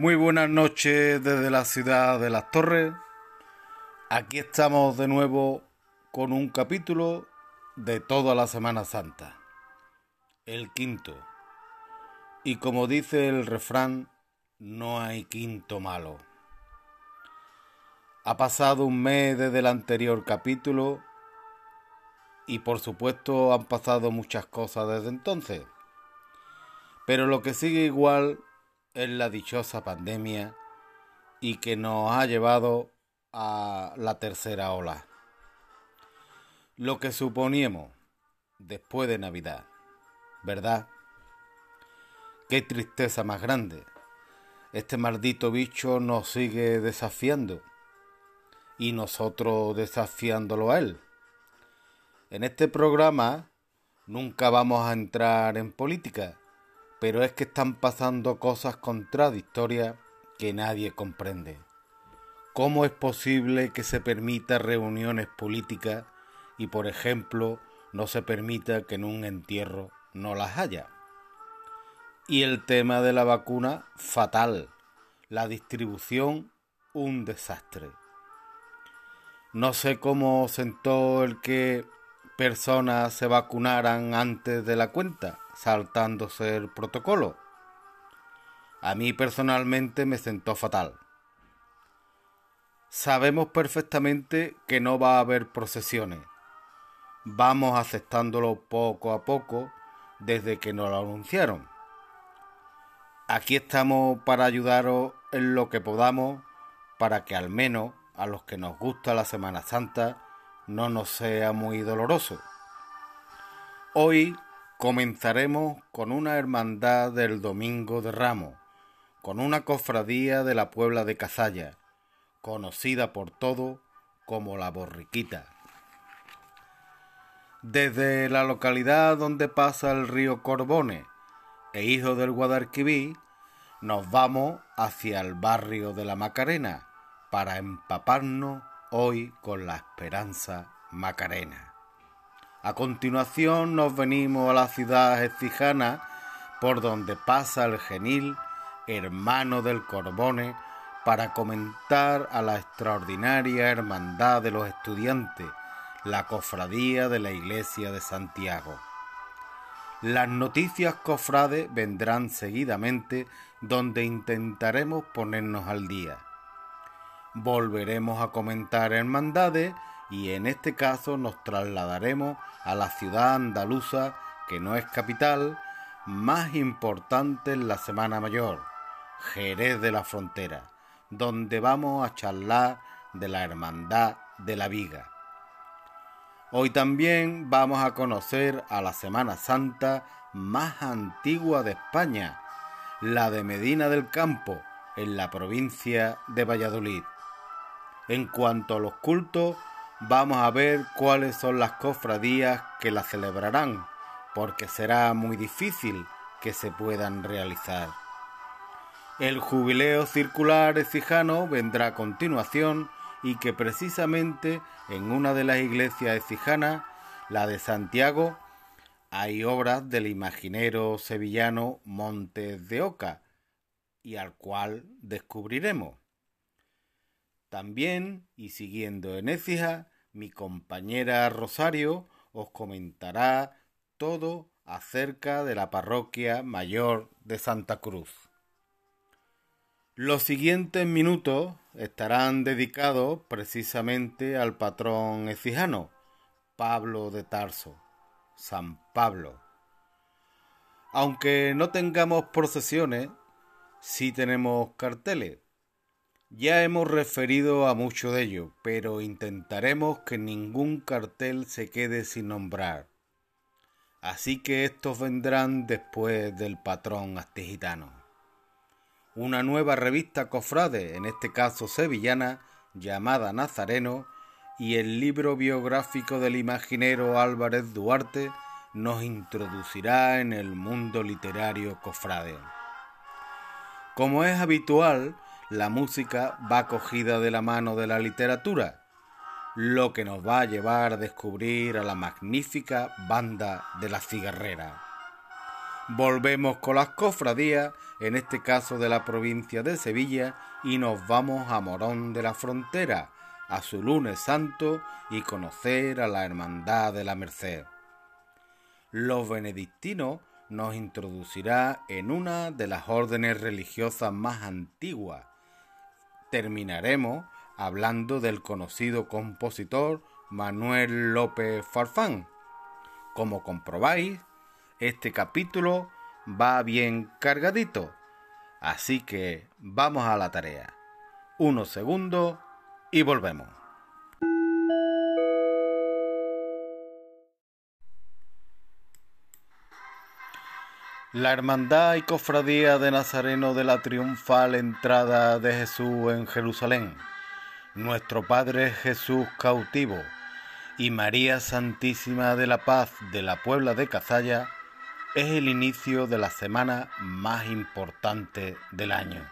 Muy buenas noches desde la ciudad de Las Torres. Aquí estamos de nuevo con un capítulo de toda la Semana Santa. El quinto. Y como dice el refrán, no hay quinto malo. Ha pasado un mes desde el anterior capítulo y por supuesto han pasado muchas cosas desde entonces. Pero lo que sigue igual es la dichosa pandemia y que nos ha llevado a la tercera ola. Lo que suponíamos después de Navidad, ¿verdad? Qué tristeza más grande. Este maldito bicho nos sigue desafiando y nosotros desafiándolo a él. En este programa nunca vamos a entrar en política pero es que están pasando cosas contradictorias que nadie comprende. ¿Cómo es posible que se permita reuniones políticas y, por ejemplo, no se permita que en un entierro no las haya? Y el tema de la vacuna, fatal. La distribución, un desastre. No sé cómo sentó el que personas se vacunaran antes de la cuenta saltándose el protocolo. A mí personalmente me sentó fatal. Sabemos perfectamente que no va a haber procesiones. Vamos aceptándolo poco a poco desde que nos lo anunciaron. Aquí estamos para ayudaros en lo que podamos para que al menos a los que nos gusta la Semana Santa no nos sea muy doloroso. Hoy Comenzaremos con una hermandad del Domingo de Ramos, con una cofradía de la Puebla de Cazalla, conocida por todo como la Borriquita. Desde la localidad donde pasa el río Corbones e hijo del Guadalquivir, nos vamos hacia el barrio de la Macarena para empaparnos hoy con la esperanza macarena. A continuación nos venimos a la ciudad ecijana por donde pasa el genil, hermano del Corbone, para comentar a la extraordinaria hermandad de los estudiantes, la cofradía de la iglesia de Santiago. Las noticias cofrades vendrán seguidamente donde intentaremos ponernos al día. Volveremos a comentar hermandades y en este caso nos trasladaremos a la ciudad andaluza, que no es capital, más importante en la Semana Mayor, Jerez de la Frontera, donde vamos a charlar de la Hermandad de la Viga. Hoy también vamos a conocer a la Semana Santa más antigua de España, la de Medina del Campo, en la provincia de Valladolid. En cuanto a los cultos, vamos a ver cuáles son las cofradías que la celebrarán, porque será muy difícil que se puedan realizar. El jubileo circular ecijano vendrá a continuación y que precisamente en una de las iglesias ecijanas, la de Santiago, hay obras del imaginero sevillano Montes de Oca, y al cual descubriremos. También, y siguiendo en Écija, mi compañera Rosario os comentará todo acerca de la parroquia mayor de Santa Cruz. Los siguientes minutos estarán dedicados precisamente al patrón ecijano, Pablo de Tarso, San Pablo. Aunque no tengamos procesiones, sí tenemos carteles ya hemos referido a mucho de ello, pero intentaremos que ningún cartel se quede sin nombrar. Así que estos vendrán después del patrón astigitano. Una nueva revista cofrade, en este caso sevillana, llamada Nazareno, y el libro biográfico del imaginero Álvarez Duarte nos introducirá en el mundo literario cofrade. Como es habitual, la música va cogida de la mano de la literatura, lo que nos va a llevar a descubrir a la magnífica banda de la cigarrera. Volvemos con las cofradías, en este caso de la provincia de Sevilla, y nos vamos a Morón de la Frontera, a su lunes santo y conocer a la Hermandad de la Merced. Los benedictinos nos introducirá en una de las órdenes religiosas más antiguas. Terminaremos hablando del conocido compositor Manuel López Farfán. Como comprobáis, este capítulo va bien cargadito. Así que vamos a la tarea. Unos segundos y volvemos. La Hermandad y Cofradía de Nazareno de la triunfal entrada de Jesús en Jerusalén, nuestro Padre Jesús cautivo y María Santísima de la Paz de la Puebla de Cazalla es el inicio de la semana más importante del año.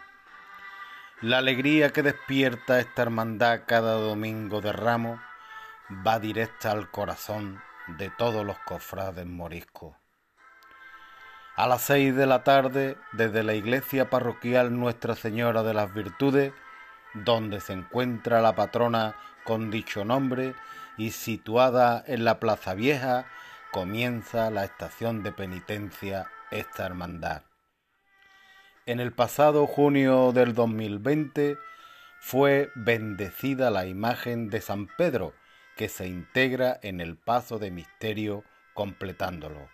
La alegría que despierta esta hermandad cada domingo de ramo va directa al corazón de todos los cofrades moriscos. A las seis de la tarde, desde la iglesia parroquial Nuestra Señora de las Virtudes, donde se encuentra la patrona con dicho nombre y situada en la Plaza Vieja, comienza la estación de penitencia esta hermandad. En el pasado junio del 2020 fue bendecida la imagen de San Pedro, que se integra en el paso de misterio completándolo.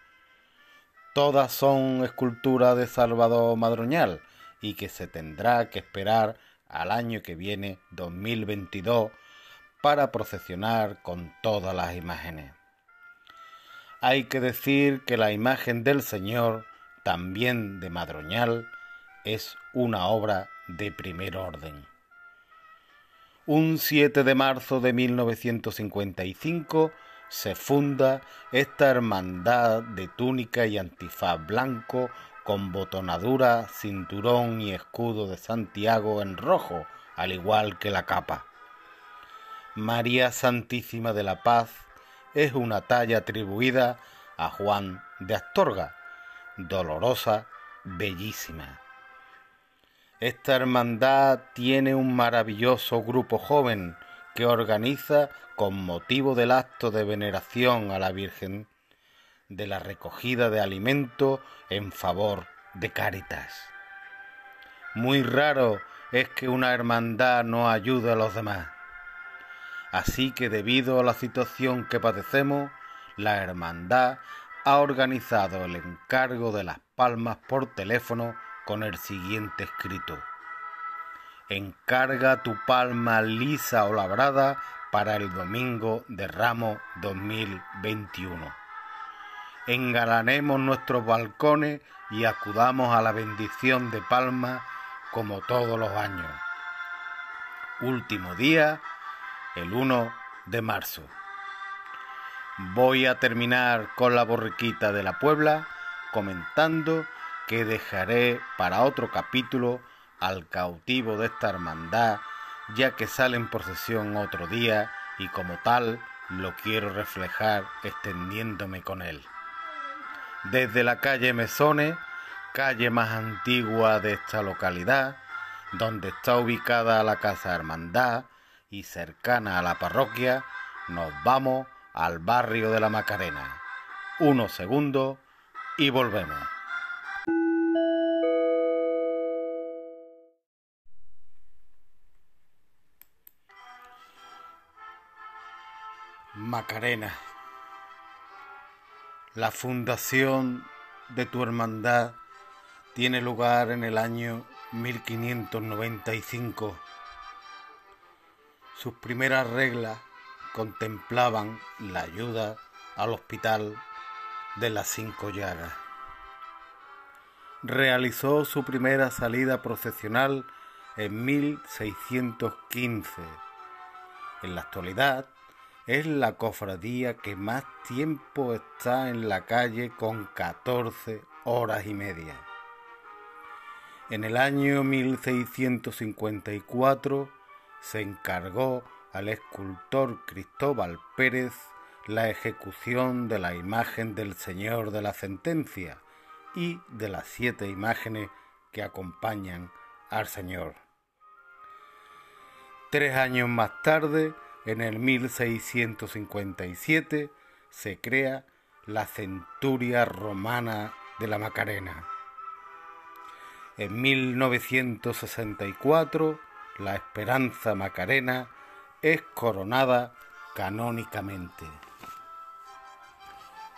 Todas son esculturas de Salvador Madroñal y que se tendrá que esperar al año que viene, 2022, para procesionar con todas las imágenes. Hay que decir que la imagen del Señor, también de Madroñal, es una obra de primer orden. Un 7 de marzo de 1955 se funda esta hermandad de túnica y antifaz blanco con botonadura, cinturón y escudo de Santiago en rojo, al igual que la capa. María Santísima de la Paz es una talla atribuida a Juan de Astorga, dolorosa, bellísima. Esta hermandad tiene un maravilloso grupo joven que organiza con motivo del acto de veneración a la Virgen de la recogida de alimento en favor de Cáritas. Muy raro es que una hermandad no ayude a los demás. Así que debido a la situación que padecemos, la hermandad ha organizado el encargo de las palmas por teléfono con el siguiente escrito. Encarga tu palma lisa o labrada para el domingo de Ramo 2021. Engalanemos nuestros balcones y acudamos a la bendición de palma como todos los años. Último día el 1 de marzo. Voy a terminar con la borriquita de la Puebla comentando que dejaré para otro capítulo al cautivo de esta hermandad, ya que sale en procesión otro día y como tal lo quiero reflejar extendiéndome con él. Desde la calle Mesones, calle más antigua de esta localidad, donde está ubicada la Casa Hermandad, y cercana a la parroquia, nos vamos al barrio de la Macarena. Unos segundos y volvemos. Macarena. La fundación de tu hermandad tiene lugar en el año 1595 sus primeras reglas contemplaban la ayuda al hospital de las cinco llagas. Realizó su primera salida procesional en 1615. En la actualidad es la cofradía que más tiempo está en la calle con 14 horas y media. En el año 1654 se encargó al escultor Cristóbal Pérez la ejecución de la imagen del Señor de la Sentencia, y de las siete imágenes que acompañan al Señor. Tres años más tarde, en el 1657, se crea la centuria romana de la Macarena. En 1964, la Esperanza Macarena es coronada canónicamente.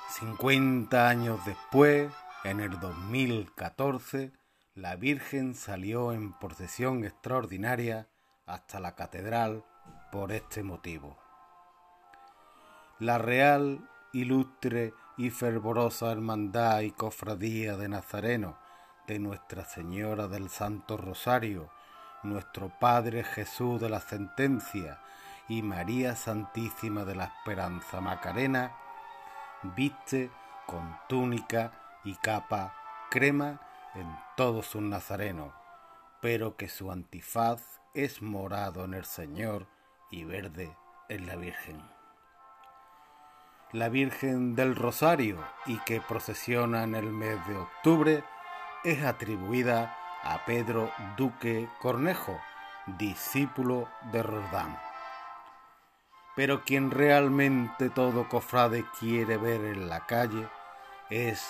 50 años después, en el 2014, la Virgen salió en procesión extraordinaria hasta la catedral por este motivo. La Real, Ilustre y Fervorosa Hermandad y Cofradía de Nazareno de Nuestra Señora del Santo Rosario, nuestro Padre Jesús de la Sentencia y María Santísima de la Esperanza Macarena, viste con túnica y capa crema en todos sus nazarenos, pero que su antifaz es morado en el Señor y verde en la Virgen. La Virgen del Rosario y que procesiona en el mes de octubre es atribuida a Pedro Duque Cornejo, discípulo de Roldán. Pero quien realmente todo cofrade quiere ver en la calle es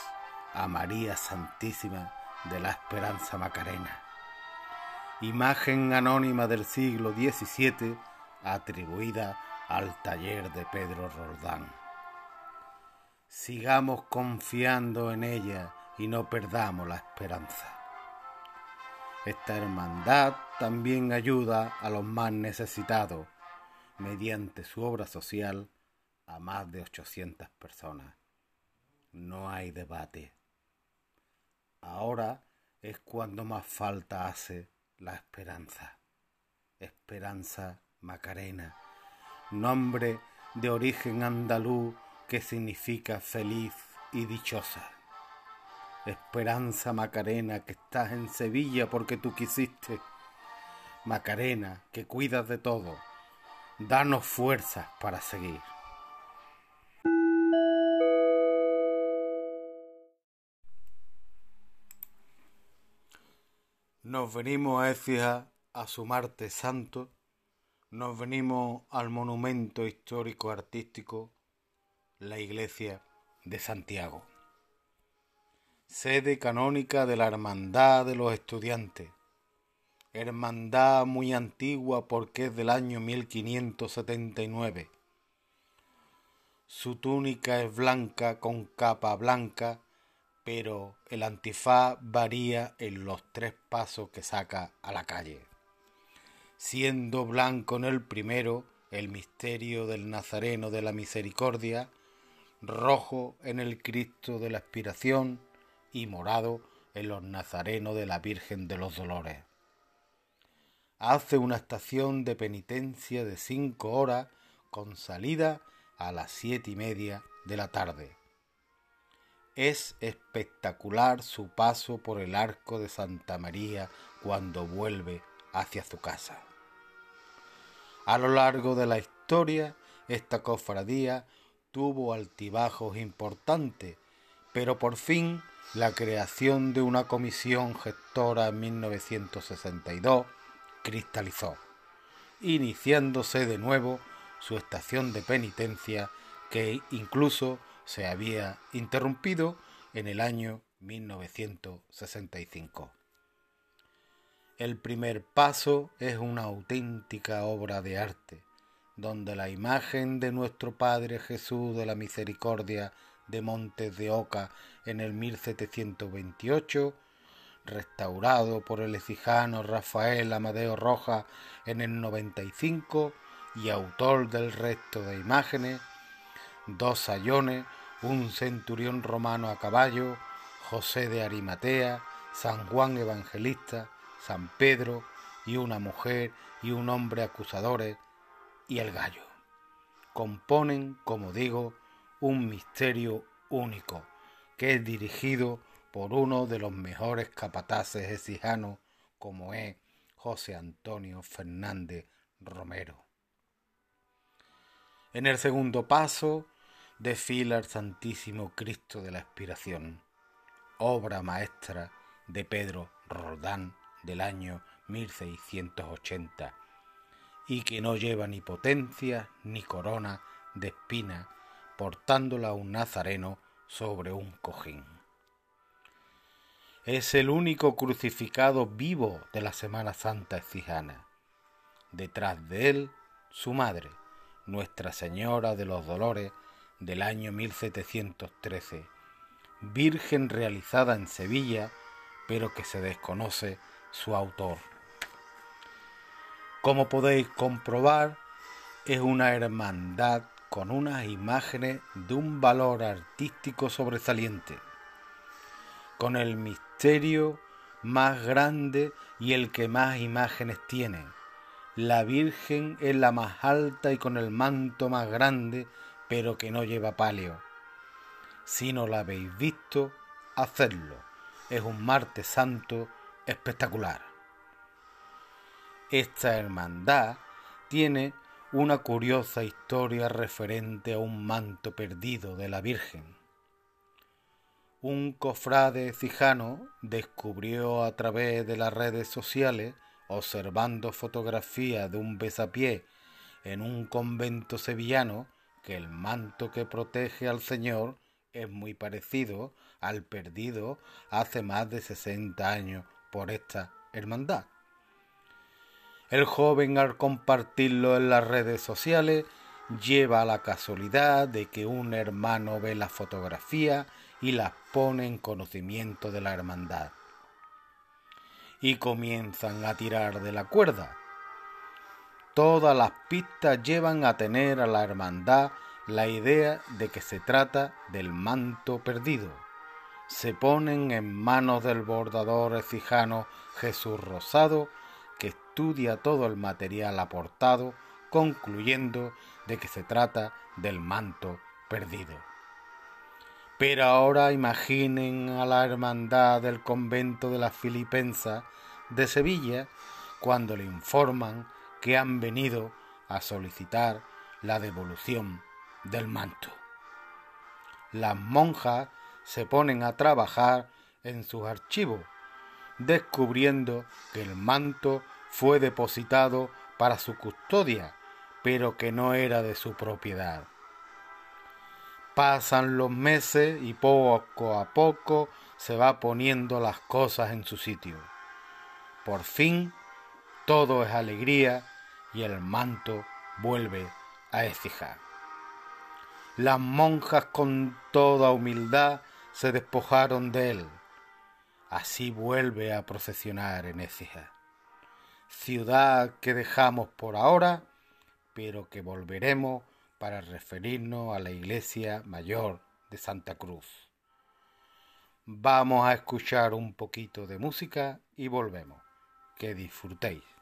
a María Santísima de la Esperanza Macarena, imagen anónima del siglo XVII atribuida al taller de Pedro Roldán. Sigamos confiando en ella y no perdamos la esperanza. Esta hermandad también ayuda a los más necesitados mediante su obra social a más de 800 personas. No hay debate. Ahora es cuando más falta hace la esperanza. Esperanza Macarena, nombre de origen andaluz que significa feliz y dichosa. Esperanza Macarena, que estás en Sevilla porque tú quisiste. Macarena, que cuidas de todo, danos fuerzas para seguir. Nos venimos a Écija a su Marte Santo, nos venimos al monumento histórico artístico, la iglesia de Santiago, sede canónica de la Hermandad de los Estudiantes, hermandad muy antigua porque es del año 1579. Su túnica es blanca con capa blanca pero el antifaz varía en los tres pasos que saca a la calle. Siendo blanco en el primero el misterio del Nazareno de la Misericordia, rojo en el Cristo de la Expiración y morado en los Nazarenos de la Virgen de los Dolores. Hace una estación de penitencia de cinco horas con salida a las siete y media de la tarde. Es espectacular su paso por el arco de Santa María cuando vuelve hacia su casa. A lo largo de la historia, esta cofradía tuvo altibajos importantes, pero por fin la creación de una comisión gestora en 1962 cristalizó, iniciándose de nuevo su estación de penitencia que incluso se había interrumpido en el año 1965. El primer paso es una auténtica obra de arte, donde la imagen de nuestro Padre Jesús de la Misericordia de Montes de Oca en el 1728, restaurado por el ecijano Rafael Amadeo Roja en el 95 y autor del resto de imágenes, dos sayones un centurión romano a caballo, José de Arimatea, San Juan Evangelista, San Pedro y una mujer y un hombre acusadores y el gallo. Componen, como digo, un misterio único que es dirigido por uno de los mejores capataces exijanos como es José Antonio Fernández Romero. En el segundo paso, desfila el Santísimo Cristo de la Expiración, obra maestra de Pedro Roldán del año 1680 y que no lleva ni potencia ni corona de espina portándola un nazareno sobre un cojín. Es el único crucificado vivo de la Semana Santa exijana. Detrás de él, su madre, Nuestra Señora de los Dolores del año 1713, virgen realizada en Sevilla, pero que se desconoce su autor. Como podéis comprobar, es una hermandad con unas imágenes de un valor artístico sobresaliente, con el misterio más grande y el que más imágenes tiene. La Virgen es la más alta y con el manto más grande, pero que no lleva palio. Si no la habéis visto, hacedlo. Es un martes santo espectacular. Esta hermandad tiene una curiosa historia referente a un manto perdido de la Virgen. Un cofrade cijano descubrió a través de las redes sociales, observando fotografías de un besapié en un convento sevillano, que el manto que protege al Señor es muy parecido al perdido hace más de 60 años por esta hermandad. El joven al compartirlo en las redes sociales lleva la casualidad de que un hermano ve la fotografía y las pone en conocimiento de la hermandad. Y comienzan a tirar de la cuerda. Todas las pistas llevan a tener a la hermandad la idea de que se trata del manto perdido. Se ponen en manos del bordador ecijano Jesús Rosado que estudia todo el material aportado, concluyendo de que se trata del manto perdido. Pero ahora imaginen a la hermandad del convento de la Filipensa de Sevilla cuando le informan que han venido a solicitar la devolución del manto. Las monjas se ponen a trabajar en sus archivos descubriendo que el manto fue depositado para su custodia, pero que no era de su propiedad. Pasan los meses y poco a poco se va poniendo las cosas en su sitio. Por fin todo es alegría y el manto vuelve a Écija. Las monjas con toda humildad se despojaron de él Así vuelve a procesionar en Écija, ciudad que dejamos por ahora, pero que volveremos para referirnos a la iglesia mayor de Santa Cruz. Vamos a escuchar un poquito de música y volvemos. Que disfrutéis.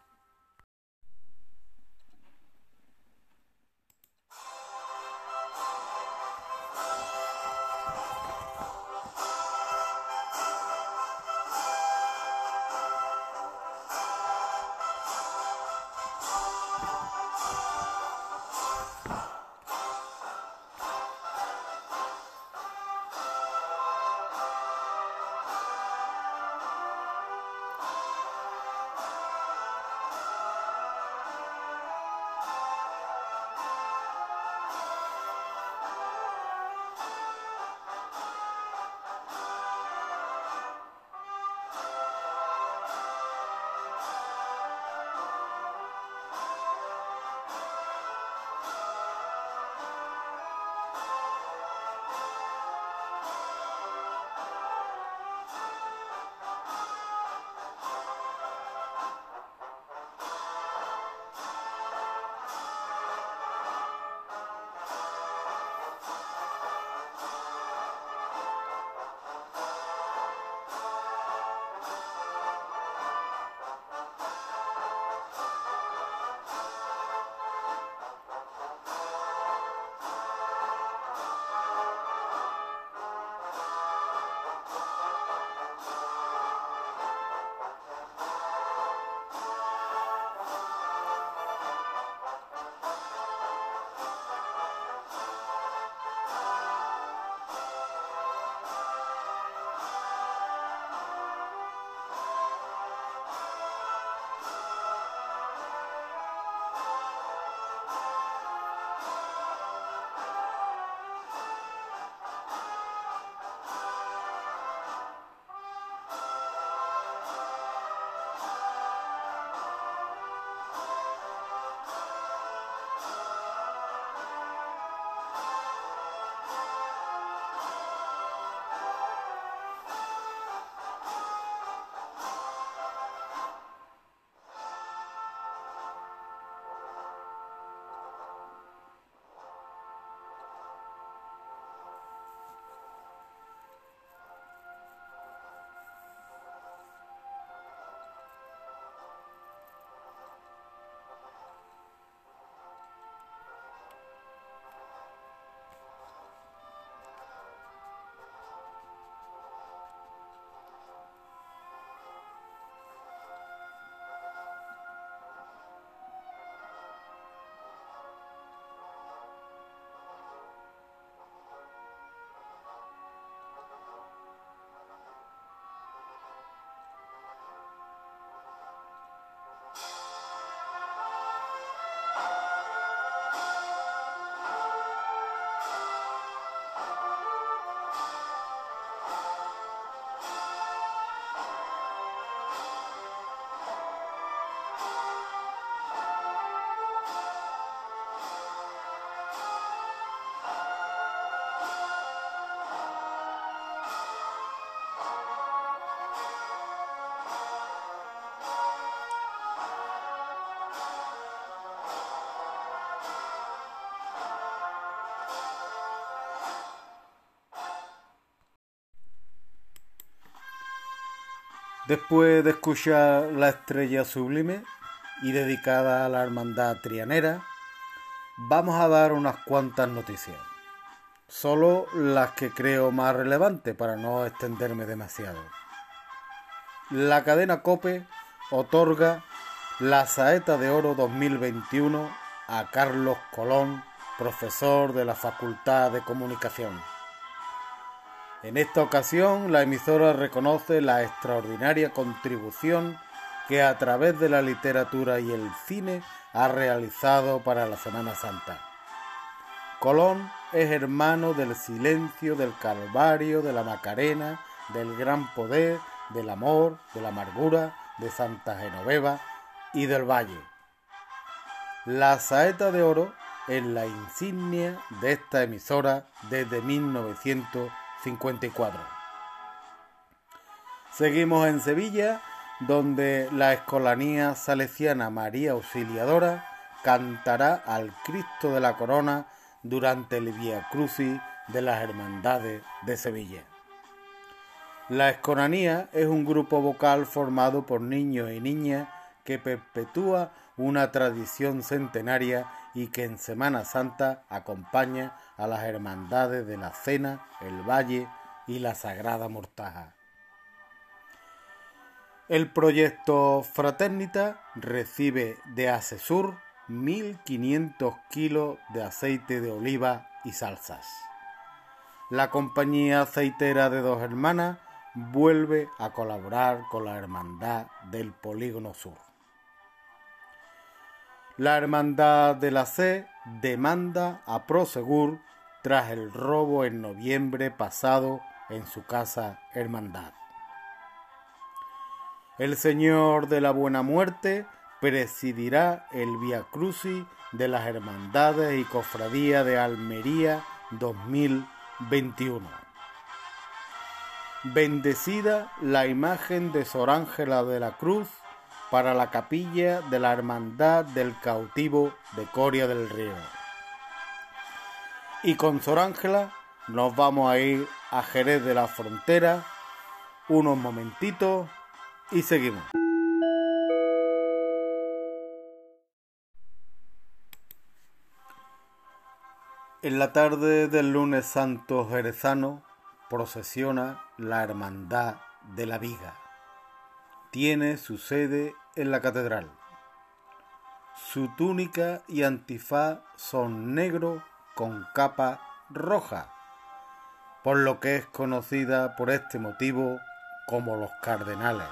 Después de escuchar La Estrella Sublime y dedicada a la Hermandad Trianera, vamos a dar unas cuantas noticias. Solo las que creo más relevantes para no extenderme demasiado. La cadena Cope otorga la Saeta de Oro 2021 a Carlos Colón, profesor de la Facultad de Comunicación. En esta ocasión, la emisora reconoce la extraordinaria contribución que a través de la literatura y el cine ha realizado para la Semana Santa. Colón es hermano del silencio, del Calvario, de la Macarena, del gran poder, del amor, de la amargura, de Santa Genoveva y del Valle. La saeta de oro es la insignia de esta emisora desde 1954. Seguimos en Sevilla, donde la escolanía salesiana María Auxiliadora cantará al Cristo de la Corona durante el Via Crucis de las Hermandades de Sevilla. La escolanía es un grupo vocal formado por niños y niñas que perpetúa una tradición centenaria y que en Semana Santa acompaña a las hermandades de la Cena, el Valle y la Sagrada Mortaja. El proyecto Fraternita recibe de Asesur 1.500 kilos de aceite de oliva y salsas. La compañía aceitera de dos hermanas vuelve a colaborar con la Hermandad del Polígono Sur. La Hermandad de la C demanda a Prosegur tras el robo en noviembre pasado en su casa Hermandad. El Señor de la Buena Muerte presidirá el Via Crucis de las Hermandades y Cofradía de Almería 2021. Bendecida la imagen de Sor Ángela de la Cruz para la capilla de la Hermandad del Cautivo de Coria del Río. Y con Sor Ángela nos vamos a ir a Jerez de la Frontera unos momentitos y seguimos. En la tarde del lunes santo jerezano procesiona la Hermandad de la Viga tiene su sede en la catedral. Su túnica y antifaz son negro con capa roja, por lo que es conocida por este motivo como los cardenales.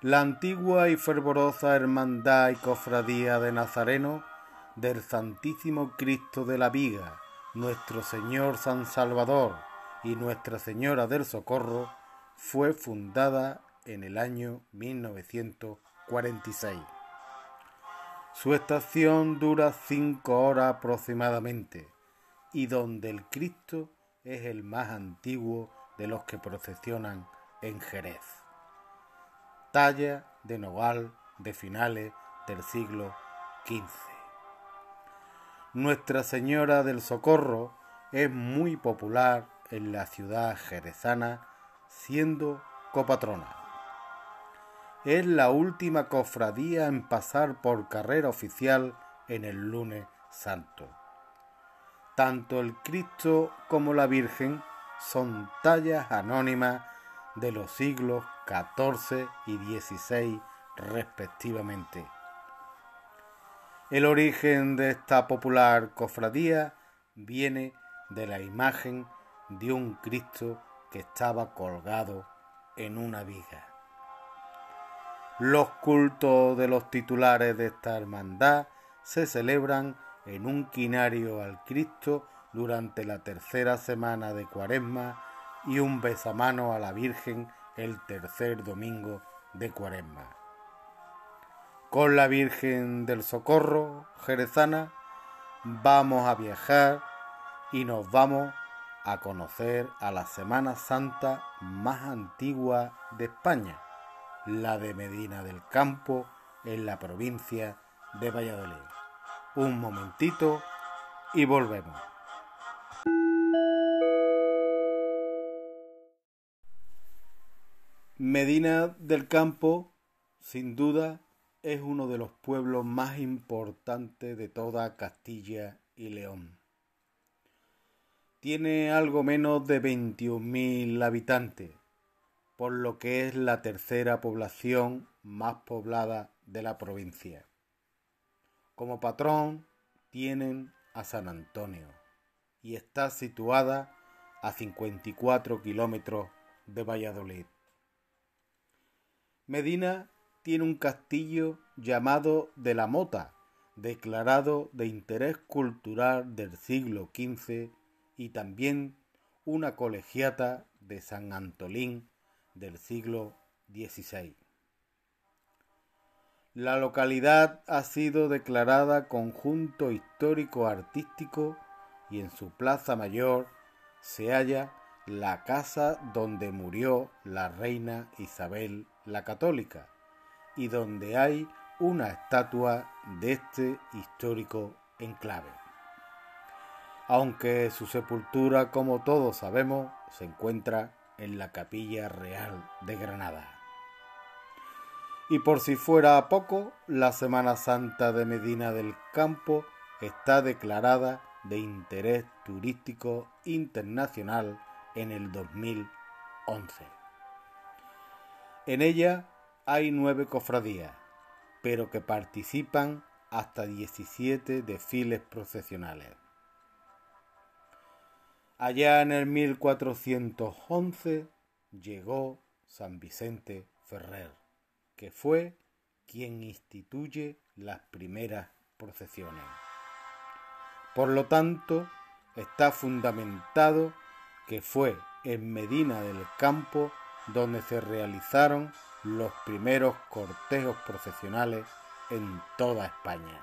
La antigua y fervorosa hermandad y cofradía de Nazareno del Santísimo Cristo de la Viga, nuestro Señor San Salvador y Nuestra Señora del Socorro fue fundada en el año 1946. Su estación dura cinco horas aproximadamente y donde el Cristo es el más antiguo de los que procesionan en Jerez. Talla de nogal de finales del siglo XV. Nuestra Señora del Socorro es muy popular en la ciudad jerezana, siendo copatrona es la última cofradía en pasar por carrera oficial en el lunes santo. Tanto el Cristo como la Virgen son tallas anónimas de los siglos XIV y XVI respectivamente. El origen de esta popular cofradía viene de la imagen de un Cristo que estaba colgado en una viga. Los cultos de los titulares de esta hermandad se celebran en un quinario al Cristo durante la tercera semana de Cuaresma y un besamano a la Virgen el tercer domingo de Cuaresma. Con la Virgen del Socorro jerezana vamos a viajar y nos vamos a conocer a la Semana Santa más antigua de España la de Medina del Campo, en la provincia de Valladolid. Un momentito y volvemos. Medina del Campo, sin duda, es uno de los pueblos más importantes de toda Castilla y León. Tiene algo menos de 21.000 habitantes, por lo que es la tercera población más poblada de la provincia. Como patrón tienen a San Antonio y está situada a 54 kilómetros de Valladolid. Medina tiene un castillo llamado de la Mota, declarado de interés cultural del siglo XV, y también una colegiata de San Antolín del siglo XVI. La localidad ha sido declarada conjunto histórico artístico y en su plaza mayor se halla la casa donde murió la reina Isabel la Católica y donde hay una estatua de este histórico enclave. Aunque su sepultura, como todos sabemos, se encuentra en la Capilla Real de Granada. Y por si fuera poco, la Semana Santa de Medina del Campo está declarada de interés turístico internacional en el 2011. En ella hay nueve cofradías, pero que participan hasta 17 desfiles procesionales. Allá en el 1411 llegó San Vicente Ferrer, que fue quien instituye las primeras procesiones. Por lo tanto, está fundamentado que fue en Medina del Campo donde se realizaron los primeros cortejos procesionales en toda España.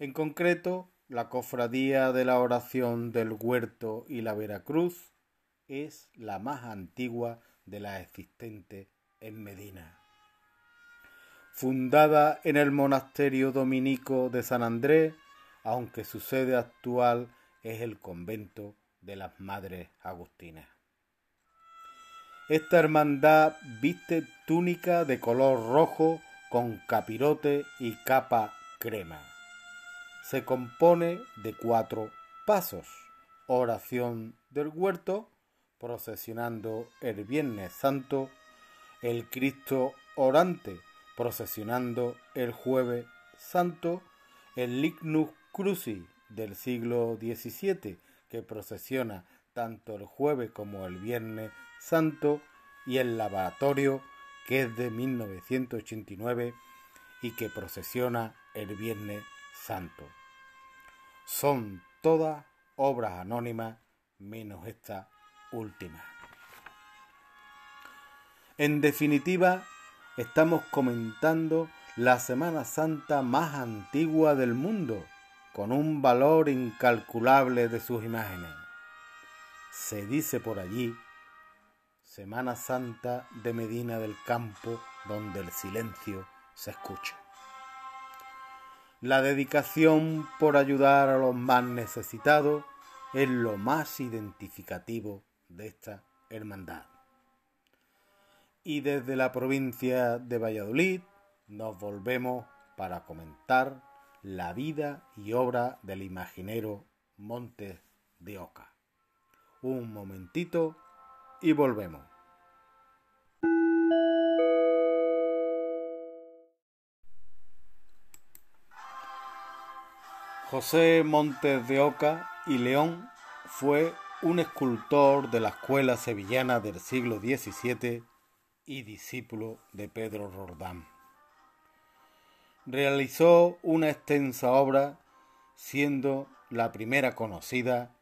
En concreto, la cofradía de la oración del Huerto y la Veracruz es la más antigua de las existentes en Medina. Fundada en el monasterio dominico de San Andrés, aunque su sede actual es el convento de las Madres Agustinas. Esta hermandad viste túnica de color rojo con capirote y capa crema. Se compone de cuatro pasos. Oración del huerto, procesionando el Viernes Santo, el Cristo orante, procesionando el Jueves Santo, el Lignus Cruci del siglo XVII, que procesiona tanto el jueves como el viernes santo, y el lavatorio, que es de 1989 y que procesiona el viernes santo. Son todas obras anónimas menos esta última. En definitiva, estamos comentando la Semana Santa más antigua del mundo, con un valor incalculable de sus imágenes. Se dice por allí, Semana Santa de Medina del Campo, donde el silencio se escucha. La dedicación por ayudar a los más necesitados es lo más identificativo de esta hermandad. Y desde la provincia de Valladolid nos volvemos para comentar la vida y obra del imaginero Montes de Oca. Un momentito y volvemos. José Montes de Oca y León fue un escultor de la escuela sevillana del siglo XVII y discípulo de Pedro Rordán realizó una extensa obra, siendo la primera conocida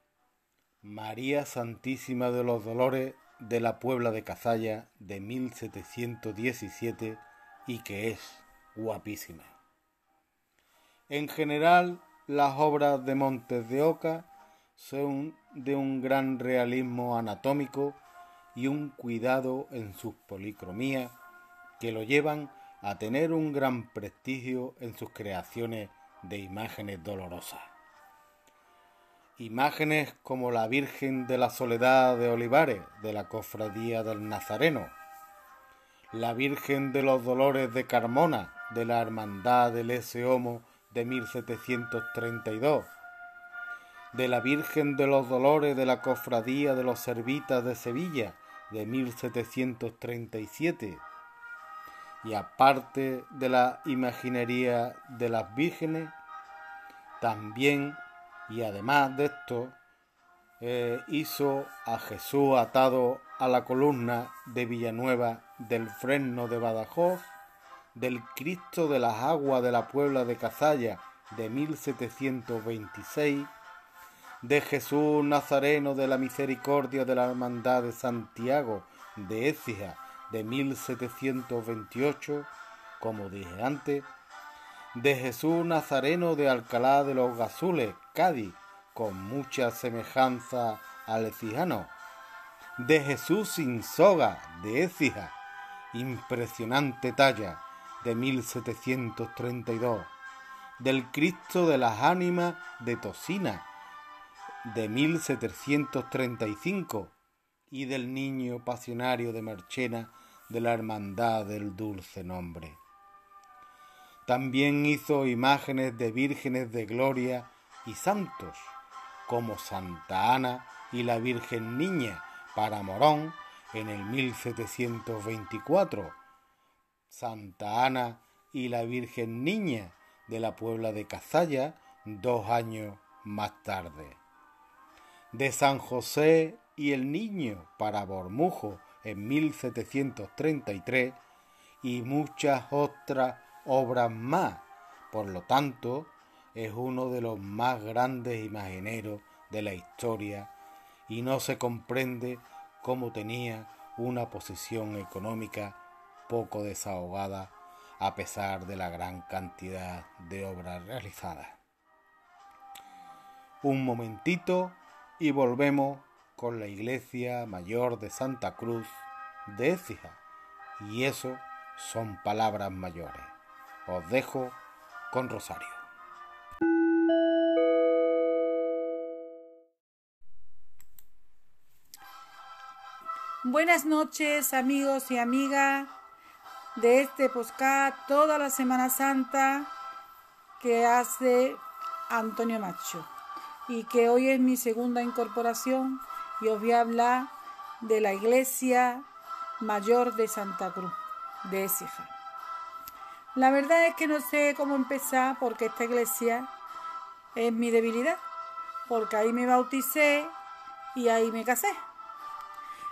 María Santísima de los Dolores de la Puebla de Cazalla de 1717 y que es guapísima. En general, las obras de Montes de Oca son de un gran realismo anatómico y un cuidado en sus policromías que lo llevan a tener un gran prestigio en sus creaciones de imágenes dolorosas. imágenes como la Virgen de la Soledad de Olivares, de la Cofradía del Nazareno, la Virgen de los Dolores de Carmona, de la Hermandad del S. Homo de 1732, de la Virgen de los Dolores de la Cofradía de los Servitas de Sevilla de 1737, y aparte de la imaginería de las vírgenes, también y además de esto, eh, hizo a Jesús atado a la columna de Villanueva del Fresno de Badajoz, del Cristo de las Aguas de la Puebla de Cazalla de 1726, de Jesús Nazareno de la Misericordia de la Hermandad de Santiago de Écija de 1728, como dije antes, de Jesús Nazareno de Alcalá de los Gazules, Cádiz, con mucha semejanza al ecijano, de Jesús sin soga de Écija, impresionante talla de 1732, del Cristo de las Ánimas de Tosina de 1735 y del Niño Pasionario de Marchena de la Hermandad del Dulce Nombre. También hizo imágenes de vírgenes de gloria y santos, como Santa Ana y la Virgen Niña para Morón en el 1724, Santa Ana y la Virgen Niña de la Puebla de Cazalla dos años más tarde, de San José y el Niño para Bormujo en 1733 y muchas otras obras más. Por lo tanto, es uno de los más grandes imagineros de la historia y no se comprende cómo tenía una posición económica poco desahogada a pesar de la gran cantidad de obras realizadas. Un momentito y volvemos con la iglesia mayor de Santa Cruz de Écija. Y eso son palabras mayores. Os dejo con Rosario. Buenas noches amigos y amigas de este podcast toda la Semana Santa que hace Antonio Macho y que hoy es mi segunda incorporación y os voy a hablar de la iglesia mayor de Santa Cruz de Écija. La verdad es que no sé cómo empezar porque esta iglesia es mi debilidad, porque ahí me bauticé y ahí me casé.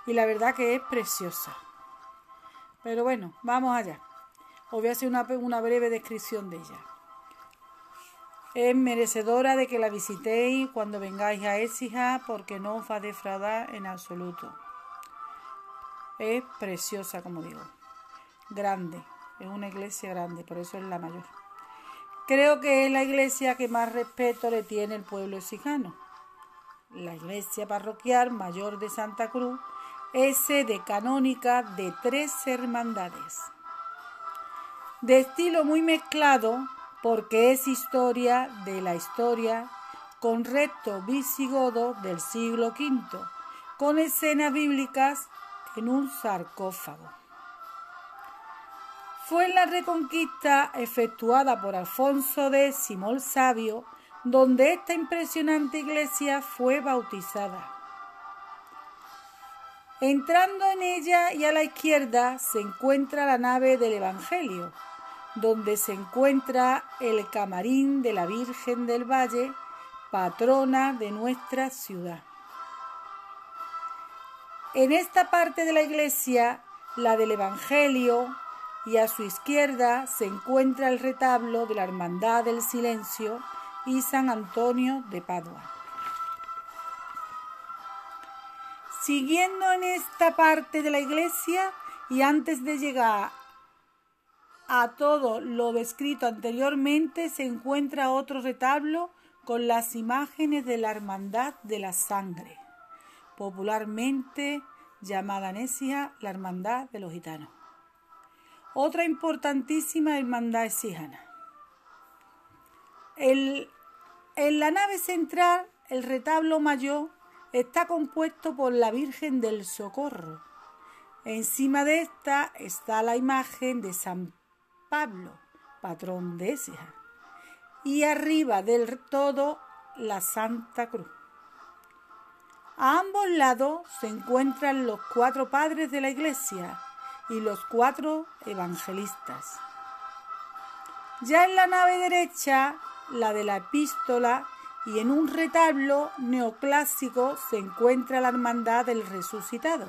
Y la verdad que es preciosa. Pero bueno, vamos allá. Os voy a hacer una, una breve descripción de ella. Es merecedora de que la visitéis cuando vengáis a Écija porque no os va a defraudar en absoluto. Es preciosa, como digo. Grande. Es una iglesia grande, por eso es la mayor. Creo que es la iglesia que más respeto le tiene el pueblo exijano. La iglesia parroquial mayor de Santa Cruz es sede canónica de tres hermandades. De estilo muy mezclado, porque es historia de la historia con recto visigodo del siglo V, con escenas bíblicas en un sarcófago. Fue en la reconquista efectuada por Alfonso X el Sabio donde esta impresionante iglesia fue bautizada. Entrando en ella y a la izquierda se encuentra la nave del Evangelio, donde se encuentra el camarín de la Virgen del Valle, patrona de nuestra ciudad. En esta parte de la iglesia, la del Evangelio, y a su izquierda se encuentra el retablo de la Hermandad del Silencio y San Antonio de Padua. Siguiendo en esta parte de la iglesia y antes de llegar a todo lo descrito anteriormente se encuentra otro retablo con las imágenes de la Hermandad de la Sangre, popularmente llamada Nesia la Hermandad de los Gitanos. Otra importantísima hermandad exijana. en la nave central el retablo mayor está compuesto por la Virgen del Socorro. Encima de esta está la imagen de San Pablo, patrón de Écija, y arriba del todo la Santa Cruz. A ambos lados se encuentran los cuatro padres de la Iglesia y los cuatro evangelistas. Ya en la nave derecha, la de la epístola, y en un retablo neoclásico se encuentra la Hermandad del Resucitado.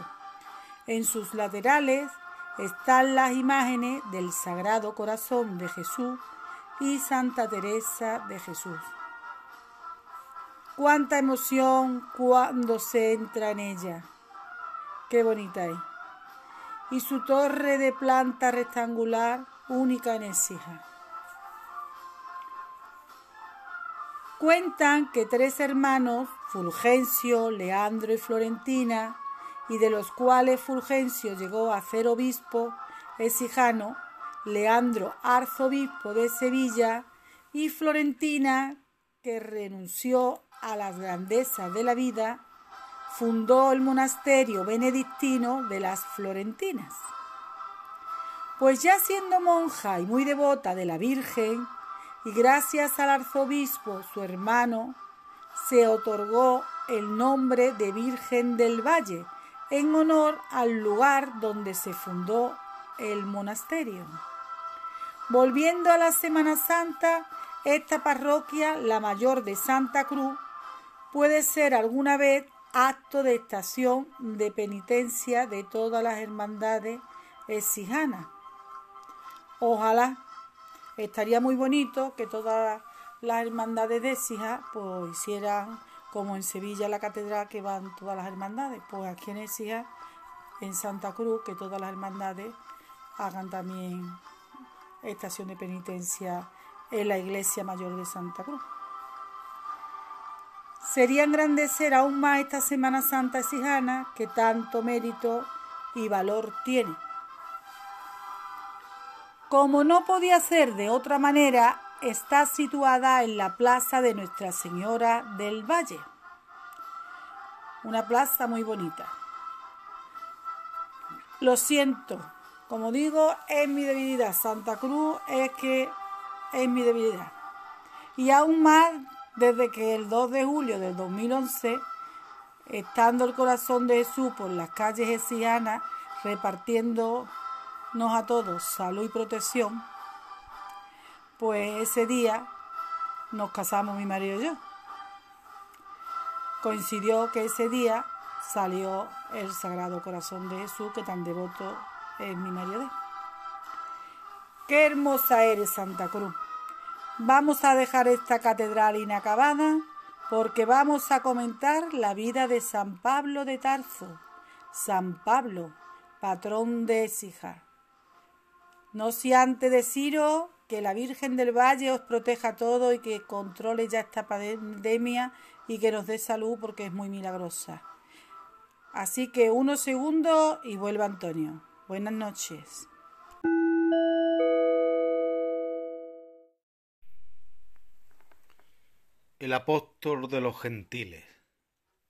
En sus laterales están las imágenes del Sagrado Corazón de Jesús y Santa Teresa de Jesús. Cuánta emoción cuando se entra en ella. Qué bonita es. Y su torre de planta rectangular, única en Écija. Cuentan que tres hermanos, Fulgencio, Leandro y Florentina, y de los cuales Fulgencio llegó a ser obispo exijano, Leandro arzobispo de Sevilla y Florentina, que renunció a las grandezas de la vida, fundó el monasterio benedictino de las Florentinas. Pues ya siendo monja y muy devota de la Virgen, y gracias al arzobispo, su hermano, se otorgó el nombre de Virgen del Valle en honor al lugar donde se fundó el monasterio. Volviendo a la Semana Santa, esta parroquia, la mayor de Santa Cruz, puede ser alguna vez acto de estación de penitencia de todas las hermandades exijanas. Ojalá estaría muy bonito que todas las hermandades de Écija pues hicieran como en Sevilla la catedral que van todas las hermandades, pues aquí en Écija, en Santa Cruz, que todas las hermandades hagan también estación de penitencia en la iglesia mayor de Santa Cruz. Sería engrandecer aún más esta Semana Santa exijana que tanto mérito y valor tiene. Como no podía ser de otra manera, está situada en la plaza de Nuestra Señora del Valle. Una plaza muy bonita. Lo siento, como digo, es mi debilidad. Santa Cruz es que es mi debilidad. Y aún más desde que el 2 de julio del 2011, estando el corazón de Jesús por las calles hesianas, repartiendo nos a todos salud y protección, pues ese día nos casamos mi marido y yo. Coincidió que ese día salió el Sagrado Corazón de Jesús, que tan devoto es mi marido. Qué hermosa eres, Santa Cruz. Vamos a dejar esta catedral inacabada porque vamos a comentar la vida de San Pablo de Tarso. San Pablo, patrón de Écija. No si antes deciros que la Virgen del Valle os proteja todo y que controle ya esta pandemia y que nos dé salud porque es muy milagrosa. Así que unos segundos y vuelva Antonio. Buenas noches. El apóstol de los gentiles,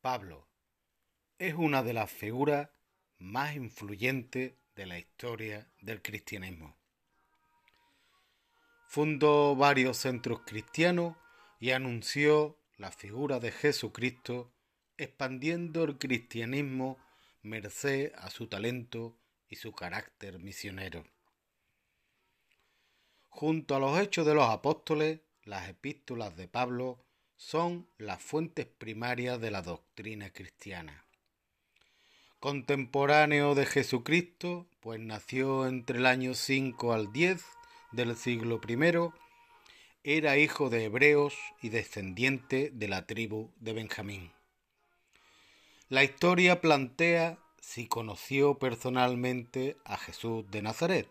Pablo, es una de las figuras más influyentes de la historia del cristianismo. Fundó varios centros cristianos y anunció la figura de Jesucristo, expandiendo el cristianismo merced a su talento y su carácter misionero. Junto a los hechos de los apóstoles, las epístolas de Pablo son las fuentes primarias de la doctrina cristiana contemporáneo de Jesucristo, pues nació entre el año 5 al 10 del siglo I, era hijo de hebreos y descendiente de la tribu de Benjamín. La historia plantea si conoció personalmente a Jesús de Nazaret,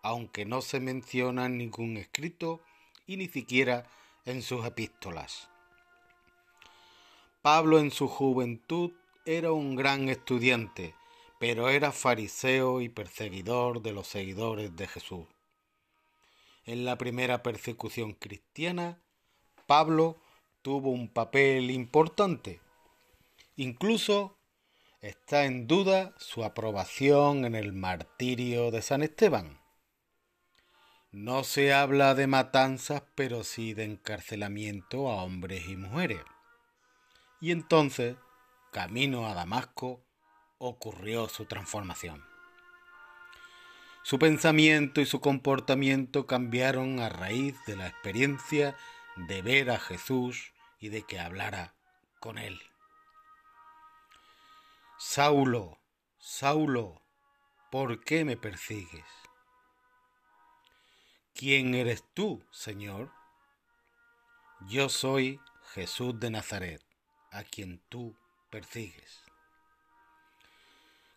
aunque no se menciona en ningún escrito y ni siquiera en sus epístolas. Pablo en su juventud era un gran estudiante, pero era fariseo y perseguidor de los seguidores de Jesús. En la primera persecución cristiana, Pablo tuvo un papel importante. Incluso está en duda su aprobación en el martirio de San Esteban. No se habla de matanzas, pero sí de encarcelamiento a hombres y mujeres. Y entonces, camino a Damasco, ocurrió su transformación. Su pensamiento y su comportamiento cambiaron a raíz de la experiencia de ver a Jesús y de que hablara con él. Saulo, Saulo, ¿por qué me persigues? ¿Quién eres tú, Señor? Yo soy Jesús de Nazaret, a quien tú persigues.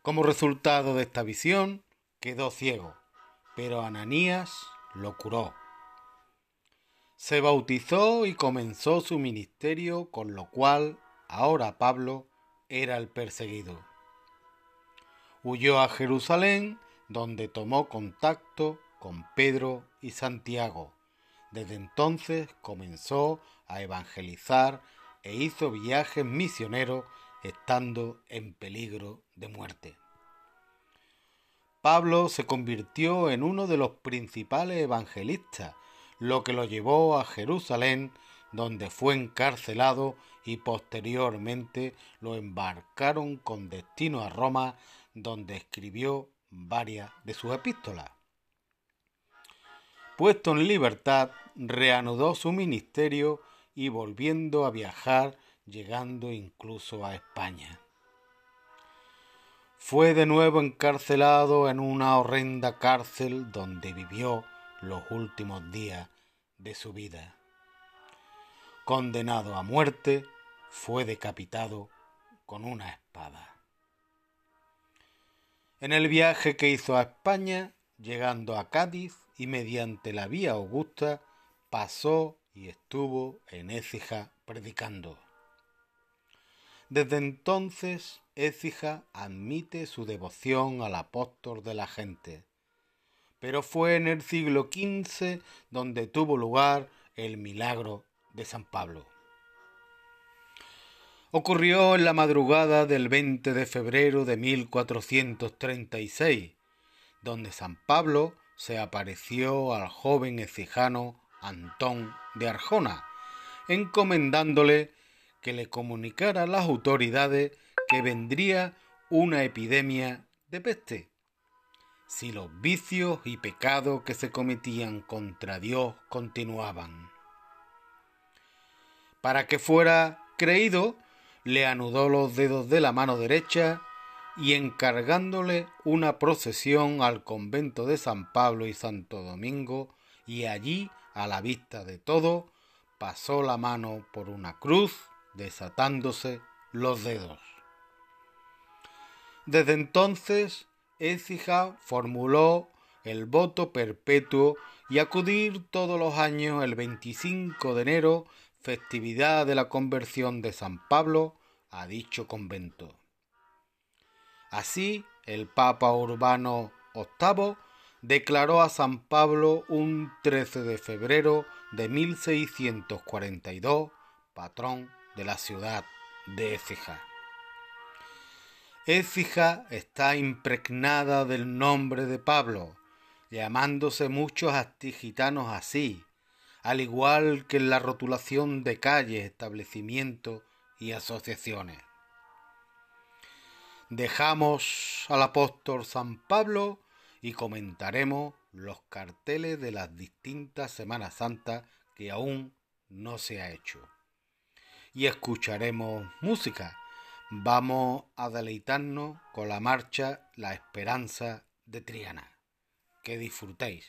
Como resultado de esta visión, quedó ciego, pero Ananías lo curó. Se bautizó y comenzó su ministerio, con lo cual ahora Pablo era el perseguido. Huyó a Jerusalén, donde tomó contacto con Pedro y Santiago. Desde entonces comenzó a evangelizar e hizo viajes misioneros estando en peligro de muerte. Pablo se convirtió en uno de los principales evangelistas, lo que lo llevó a Jerusalén, donde fue encarcelado y posteriormente lo embarcaron con destino a Roma, donde escribió varias de sus epístolas. Puesto en libertad, reanudó su ministerio y volviendo a viajar, llegando incluso a España. Fue de nuevo encarcelado en una horrenda cárcel donde vivió los últimos días de su vida. Condenado a muerte, fue decapitado con una espada. En el viaje que hizo a España, llegando a Cádiz y mediante la vía Augusta, pasó y estuvo en Écija predicando. Desde entonces, Écija admite su devoción al apóstol de la gente, pero fue en el siglo XV donde tuvo lugar el milagro de San Pablo. Ocurrió en la madrugada del 20 de febrero de 1436, donde San Pablo se apareció al joven ecijano Antón de Arjona, encomendándole que le comunicara a las autoridades que vendría una epidemia de peste, si los vicios y pecados que se cometían contra Dios continuaban. Para que fuera creído, le anudó los dedos de la mano derecha y encargándole una procesión al convento de San Pablo y Santo Domingo, y allí, a la vista de todo, pasó la mano por una cruz, desatándose los dedos. Desde entonces, Écija formuló el voto perpetuo y acudir todos los años el 25 de enero festividad de la conversión de San Pablo a dicho convento. Así, el Papa Urbano VIII declaró a San Pablo un 13 de febrero de 1642 patrón de la ciudad de Écija. Écija está impregnada del nombre de Pablo, llamándose muchos gitanos así, al igual que en la rotulación de calles, establecimientos y asociaciones. Dejamos al apóstol San Pablo y comentaremos los carteles de las distintas Semanas Santas que aún no se ha hecho. Y escucharemos música. Vamos a deleitarnos con la marcha La Esperanza de Triana. Que disfrutéis.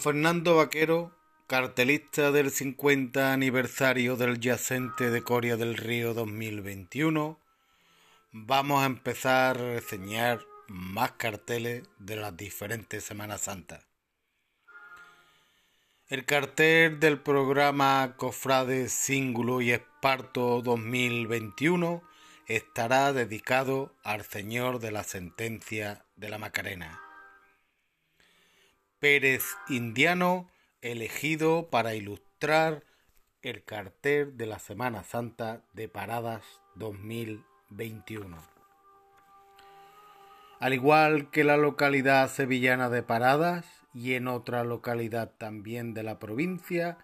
Fernando Vaquero, cartelista del 50 aniversario del Yacente de Coria del Río 2021, vamos a empezar a reseñar más carteles de las diferentes Semanas Santas. El cartel del programa Cofrades Síngulo y Esparto 2021 estará dedicado al Señor de la Sentencia de la Macarena. Pérez Indiano, elegido para ilustrar el cartel de la Semana Santa de Paradas 2021. Al igual que la localidad sevillana de Paradas y en otra localidad también de la provincia,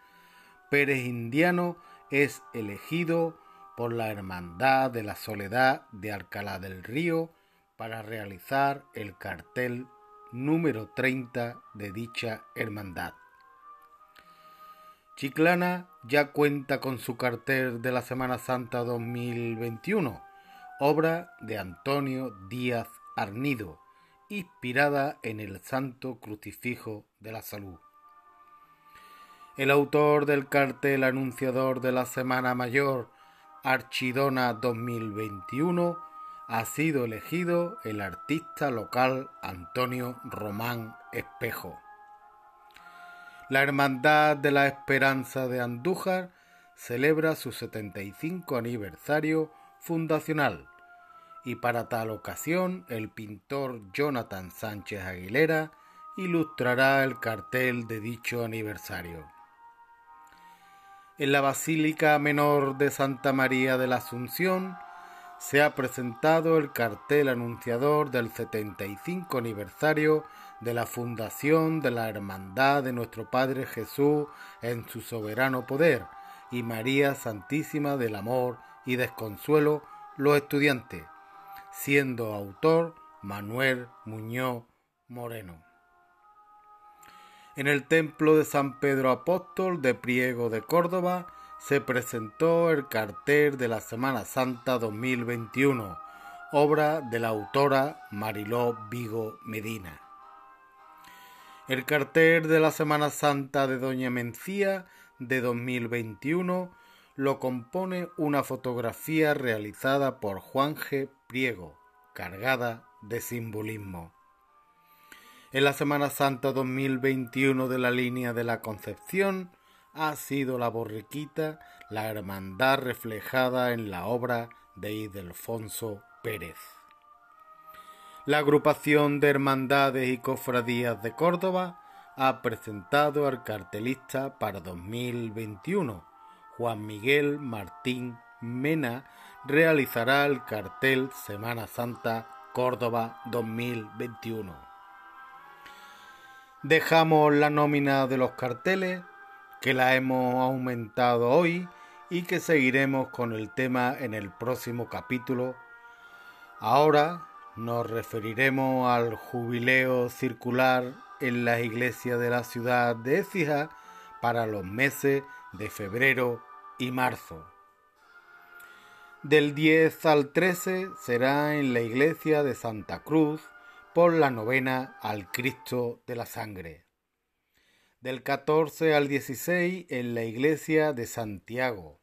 Pérez Indiano es elegido por la Hermandad de la Soledad de Alcalá del Río para realizar el cartel número 30 de dicha hermandad. Chiclana ya cuenta con su cartel de la Semana Santa 2021, obra de Antonio Díaz Arnido, inspirada en el Santo Crucifijo de la Salud. El autor del cartel anunciador de la Semana Mayor, Archidona 2021, ha sido elegido el artista local Antonio Román Espejo. La Hermandad de la Esperanza de Andújar celebra su 75 aniversario fundacional y para tal ocasión el pintor Jonathan Sánchez Aguilera ilustrará el cartel de dicho aniversario. En la Basílica Menor de Santa María de la Asunción se ha presentado el cartel anunciador del 75 aniversario de la fundación de la Hermandad de nuestro Padre Jesús en su soberano poder y María Santísima del Amor y Desconsuelo los estudiantes, siendo autor Manuel Muñoz Moreno. En el templo de San Pedro Apóstol de Priego de Córdoba se presentó el cartel de la Semana Santa 2021, obra de la autora Mariló Vigo Medina. El cartel de la Semana Santa de Doña Mencía de 2021 lo compone una fotografía realizada por Juan G. Priego, cargada de simbolismo. En la Semana Santa 2021 de la línea de la Concepción ha sido la borriquita la hermandad reflejada en la obra de Idelfonso Pérez. La agrupación de hermandades y cofradías de Córdoba ha presentado al cartelista para 2021. Juan Miguel Martín Mena realizará el cartel Semana Santa Córdoba 2021. Dejamos la nómina de los carteles que la hemos aumentado hoy y que seguiremos con el tema en el próximo capítulo. Ahora nos referiremos al jubileo circular en la iglesia de la ciudad de Écija para los meses de febrero y marzo. Del 10 al 13 será en la iglesia de Santa Cruz por la novena al Cristo de la Sangre del 14 al 16 en la iglesia de Santiago.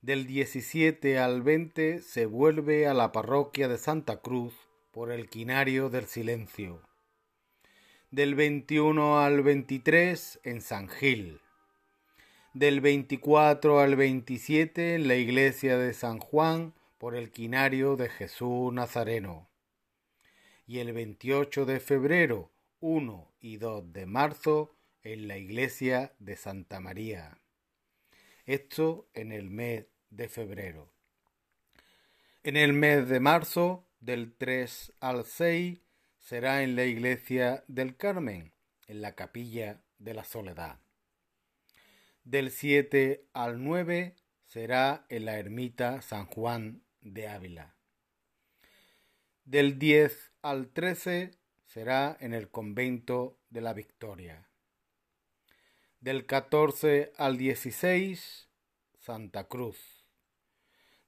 Del 17 al 20 se vuelve a la parroquia de Santa Cruz por el quinario del silencio. Del 21 al 23 en San Gil. Del 24 al 27 en la iglesia de San Juan por el quinario de Jesús Nazareno. Y el 28 de febrero, 1 y 2 de marzo en la iglesia de Santa María. Esto en el mes de febrero. En el mes de marzo, del 3 al 6, será en la iglesia del Carmen, en la capilla de la Soledad. Del 7 al 9 será en la ermita San Juan de Ávila. Del 10 al 13 será en el convento de la Victoria. Del 14 al 16, Santa Cruz.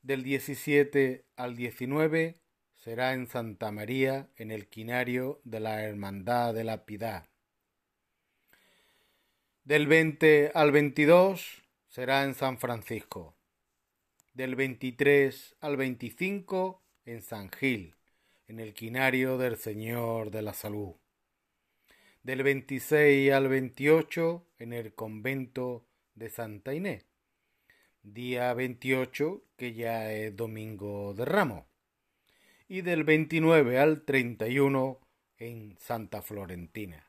Del 17 al 19 será en Santa María, en el quinario de la Hermandad de la Piedad. Del 20 al 22 será en San Francisco. Del 23 al 25 en San Gil, en el quinario del Señor de la Salud. Del 26 al 28 en el convento de Santa Inés. Día 28, que ya es domingo de Ramos. Y del 29 al 31 en Santa Florentina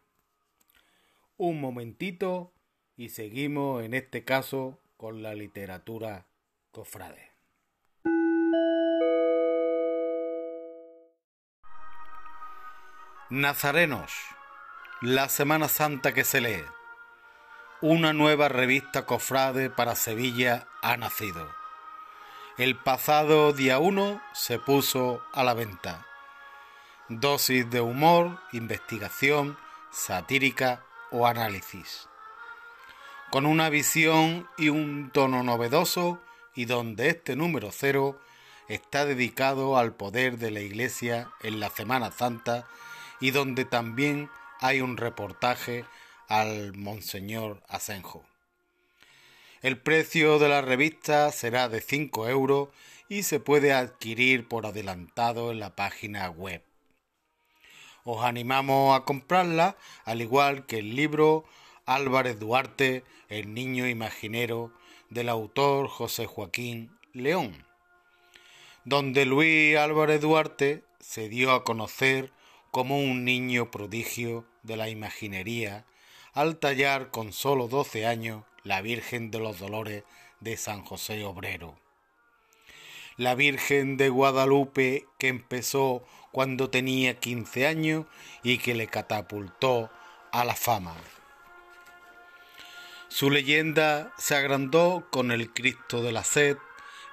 un momentito y seguimos en este caso con la literatura cofrade. Nazarenos, la Semana Santa que se lee. Una nueva revista cofrade para Sevilla ha nacido. El pasado día 1 se puso a la venta. Dosis de humor, investigación, satírica o análisis, con una visión y un tono novedoso y donde este número cero está dedicado al poder de la Iglesia en la Semana Santa y donde también hay un reportaje al Monseñor Asenjo. El precio de la revista será de 5 euros y se puede adquirir por adelantado en la página web os animamos a comprarla, al igual que el libro Álvarez Duarte, El niño imaginero, del autor José Joaquín León, donde Luis Álvarez Duarte se dio a conocer como un niño prodigio de la imaginería al tallar con solo 12 años la Virgen de los Dolores de San José Obrero. La Virgen de Guadalupe que empezó cuando tenía 15 años y que le catapultó a la fama. Su leyenda se agrandó con el Cristo de la Sed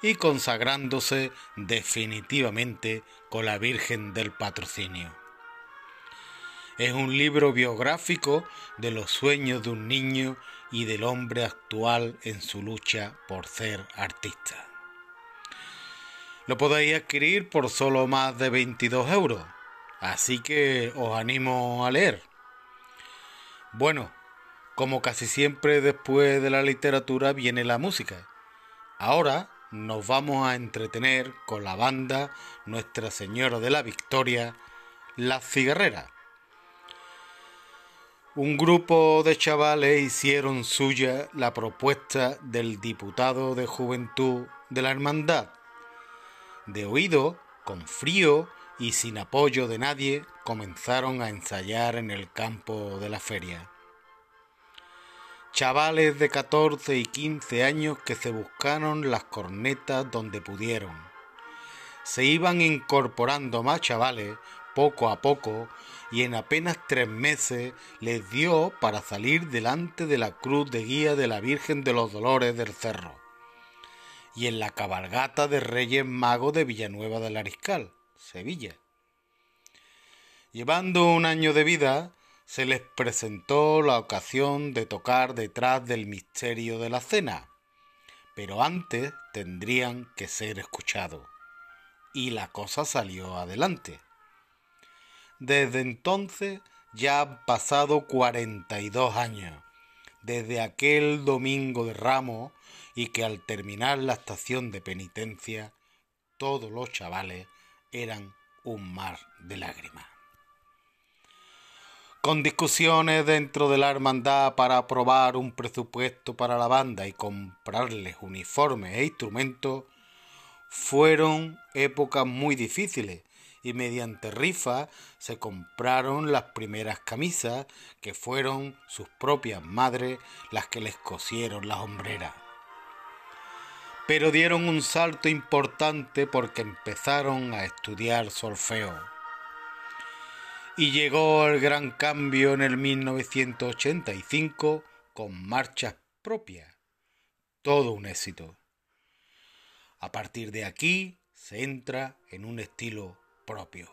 y consagrándose definitivamente con la Virgen del Patrocinio. Es un libro biográfico de los sueños de un niño y del hombre actual en su lucha por ser artista. Lo podéis adquirir por solo más de 22 euros. Así que os animo a leer. Bueno, como casi siempre después de la literatura viene la música. Ahora nos vamos a entretener con la banda Nuestra Señora de la Victoria, Las Cigarreras. Un grupo de chavales hicieron suya la propuesta del diputado de Juventud de la Hermandad, de oído, con frío y sin apoyo de nadie, comenzaron a ensayar en el campo de la feria. Chavales de 14 y 15 años que se buscaron las cornetas donde pudieron. Se iban incorporando más chavales poco a poco y en apenas tres meses les dio para salir delante de la cruz de guía de la Virgen de los Dolores del Cerro y en la cabalgata de Reyes Magos de Villanueva del Ariscal, Sevilla. Llevando un año de vida, se les presentó la ocasión de tocar detrás del misterio de la cena, pero antes tendrían que ser escuchados. Y la cosa salió adelante. Desde entonces ya han pasado 42 años, desde aquel domingo de Ramos y que al terminar la estación de penitencia todos los chavales eran un mar de lágrimas. Con discusiones dentro de la hermandad para aprobar un presupuesto para la banda y comprarles uniformes e instrumentos, fueron épocas muy difíciles y mediante rifa se compraron las primeras camisas que fueron sus propias madres las que les cosieron las hombreras pero dieron un salto importante porque empezaron a estudiar solfeo. Y llegó el gran cambio en el 1985 con marchas propias. Todo un éxito. A partir de aquí se entra en un estilo propio.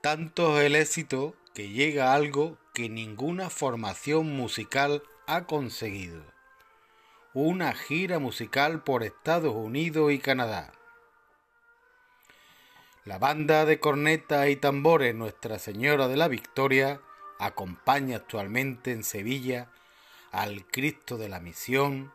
Tanto es el éxito que llega algo que ninguna formación musical ha conseguido una gira musical por Estados Unidos y Canadá. La banda de cornetas y tambores Nuestra Señora de la Victoria acompaña actualmente en Sevilla al Cristo de la Misión,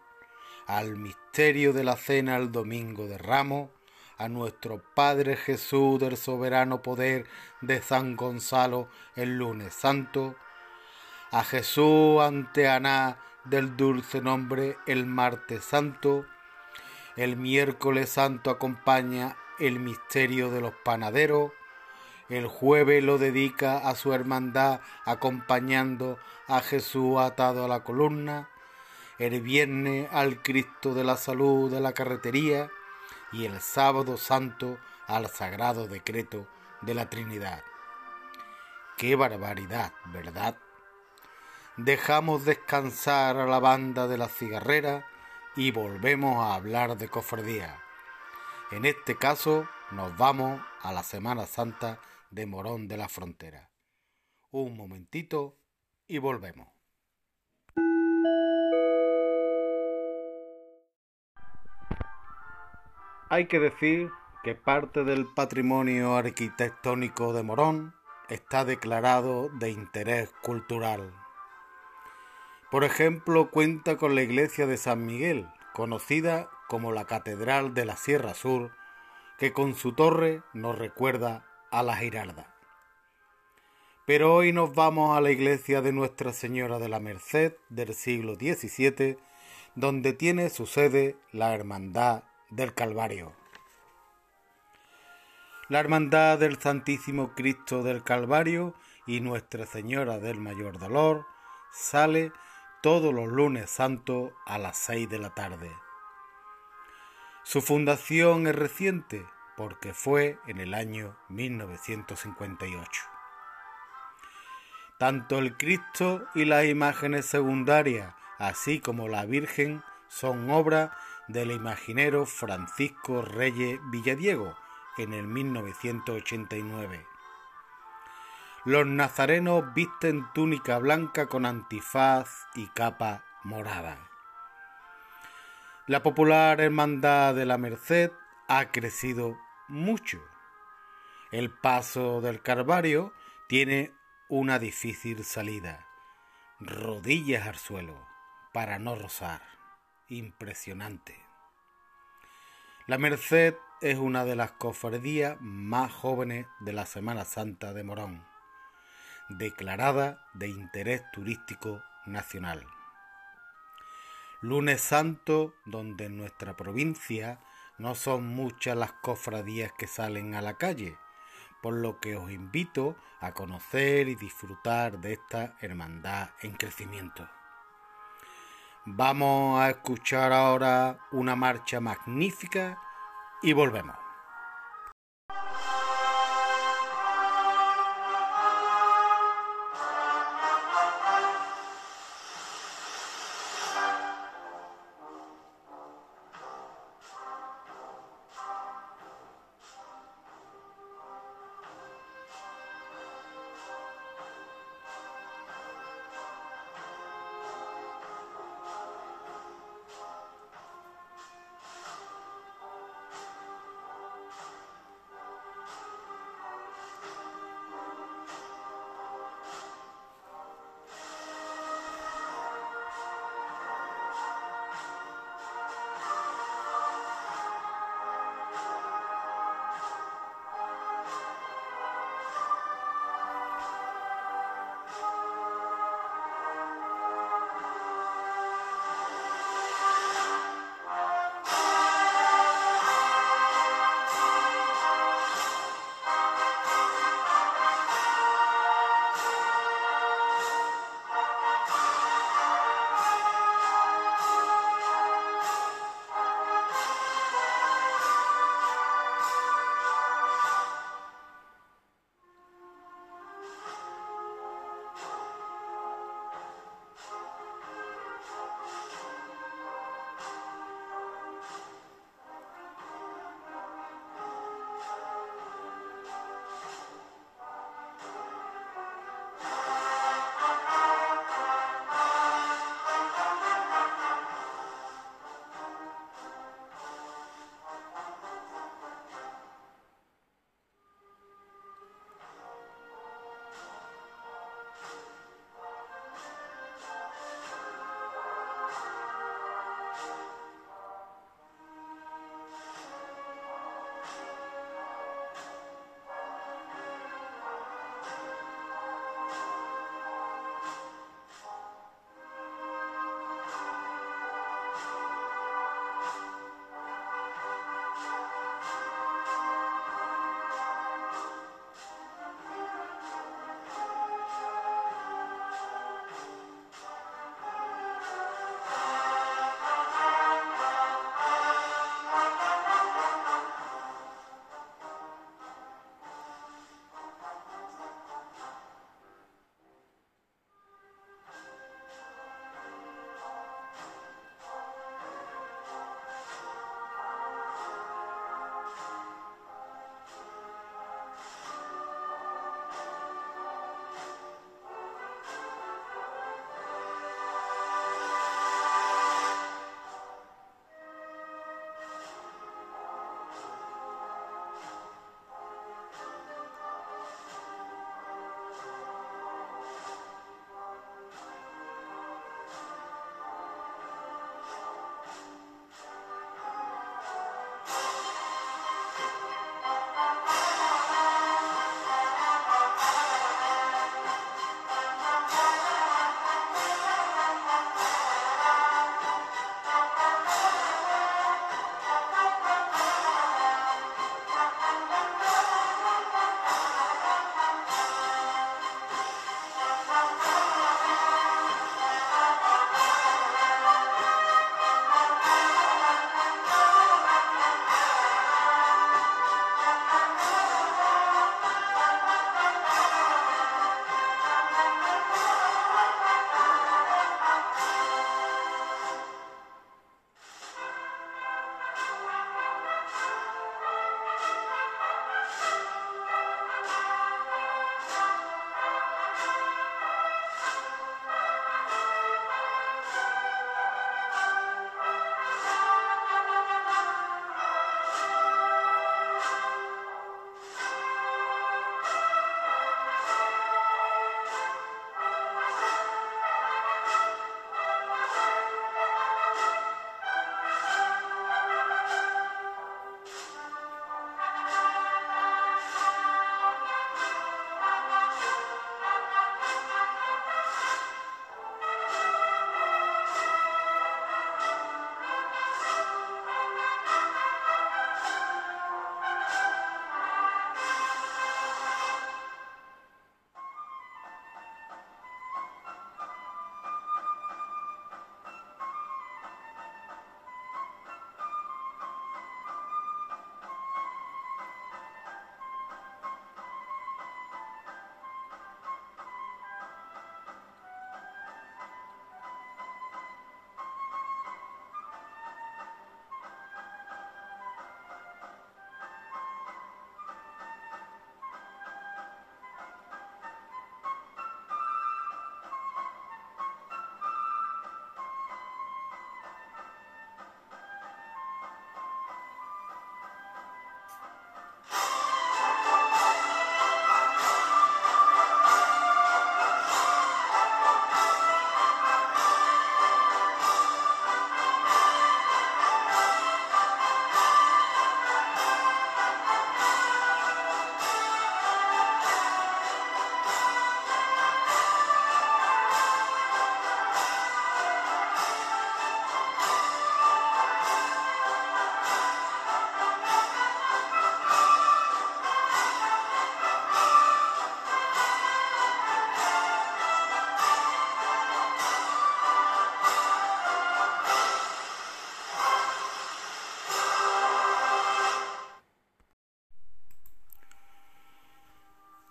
al misterio de la cena el domingo de Ramos, a nuestro Padre Jesús del soberano poder de San Gonzalo el lunes santo, a Jesús ante Aná del dulce nombre el martes santo, el miércoles santo acompaña el misterio de los panaderos, el jueves lo dedica a su hermandad acompañando a Jesús atado a la columna, el viernes al Cristo de la salud de la carretería y el sábado santo al sagrado decreto de la Trinidad. ¡Qué barbaridad, verdad! Dejamos descansar a la banda de la cigarrera y volvemos a hablar de cofradía. En este caso nos vamos a la Semana Santa de Morón de la Frontera. Un momentito y volvemos. Hay que decir que parte del patrimonio arquitectónico de Morón está declarado de interés cultural. Por ejemplo, cuenta con la iglesia de San Miguel, conocida como la Catedral de la Sierra Sur, que con su torre nos recuerda a la Giralda. Pero hoy nos vamos a la iglesia de Nuestra Señora de la Merced del siglo XVII, donde tiene su sede la Hermandad del Calvario. La Hermandad del Santísimo Cristo del Calvario y Nuestra Señora del Mayor Dolor sale todos los lunes santos a las seis de la tarde. Su fundación es reciente porque fue en el año 1958. Tanto el Cristo y las imágenes secundarias, así como la Virgen, son obra del imaginero Francisco Reyes Villadiego en el 1989 los nazarenos visten túnica blanca con antifaz y capa morada. La popular Hermandad de la Merced ha crecido mucho. El paso del Calvario tiene una difícil salida. Rodillas al suelo para no rozar. Impresionante. La Merced es una de las cofradías más jóvenes de la Semana Santa de Morón declarada de interés turístico nacional. Lunes Santo, donde en nuestra provincia no son muchas las cofradías que salen a la calle, por lo que os invito a conocer y disfrutar de esta hermandad en crecimiento. Vamos a escuchar ahora una marcha magnífica y volvemos.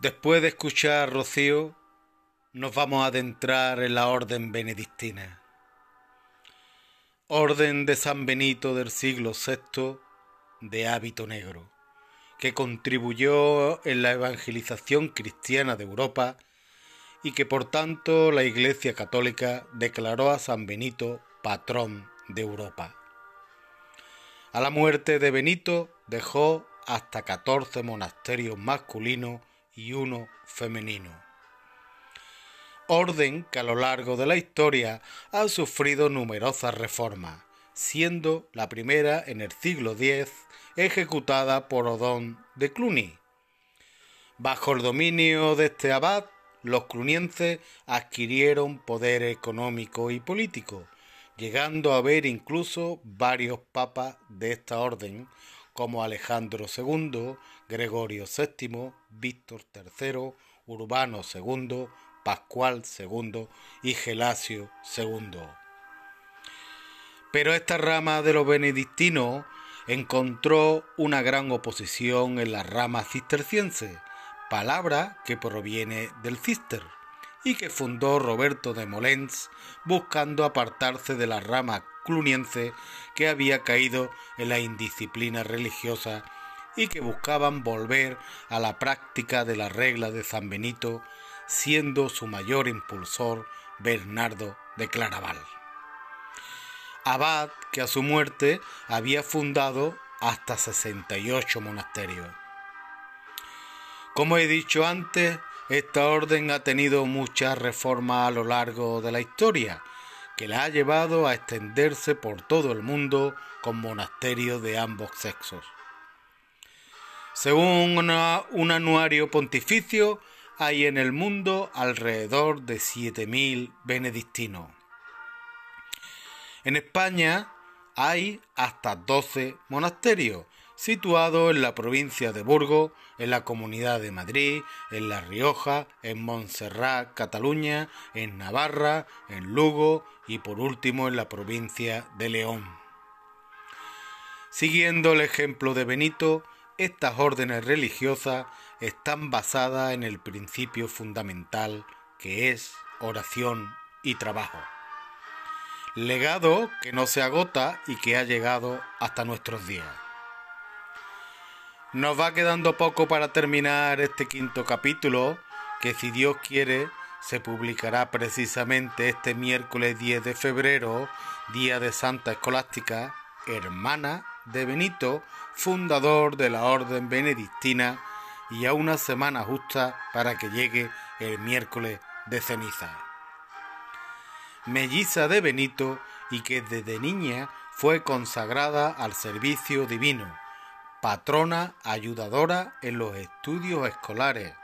Después de escuchar Rocío, nos vamos a adentrar en la orden benedictina. Orden de San Benito del siglo VI de hábito negro, que contribuyó en la evangelización cristiana de Europa y que por tanto la Iglesia Católica declaró a San Benito patrón de Europa. A la muerte de Benito dejó hasta 14 monasterios masculinos y uno femenino. Orden que a lo largo de la historia ha sufrido numerosas reformas, siendo la primera en el siglo X ejecutada por Odón de Cluny. Bajo el dominio de este abad, los clunienses adquirieron poder económico y político, llegando a haber incluso varios papas de esta orden, como Alejandro II, Gregorio VII, Víctor III, Urbano II, Pascual II y Gelasio II. Pero esta rama de los benedictinos encontró una gran oposición en la rama cisterciense, palabra que proviene del cister y que fundó Roberto de Molens buscando apartarse de la rama cluniense que había caído en la indisciplina religiosa y que buscaban volver a la práctica de la regla de San Benito, siendo su mayor impulsor Bernardo de Claraval. Abad que a su muerte había fundado hasta 68 monasterios. Como he dicho antes, esta orden ha tenido muchas reformas a lo largo de la historia, que la ha llevado a extenderse por todo el mundo con monasterios de ambos sexos. Según un anuario pontificio, hay en el mundo alrededor de 7.000 benedictinos. En España hay hasta 12 monasterios, situado en la provincia de Burgos, en la Comunidad de Madrid, en La Rioja, en Montserrat, Cataluña, en Navarra, en Lugo y por último en la provincia de León. Siguiendo el ejemplo de Benito, estas órdenes religiosas están basadas en el principio fundamental que es oración y trabajo. Legado que no se agota y que ha llegado hasta nuestros días. Nos va quedando poco para terminar este quinto capítulo, que si Dios quiere se publicará precisamente este miércoles 10 de febrero, día de Santa Escolástica, hermana de Benito, fundador de la Orden Benedictina, y a una semana justa para que llegue el miércoles de ceniza. Melliza de Benito y que desde niña fue consagrada al servicio divino patrona ayudadora en los estudios escolares.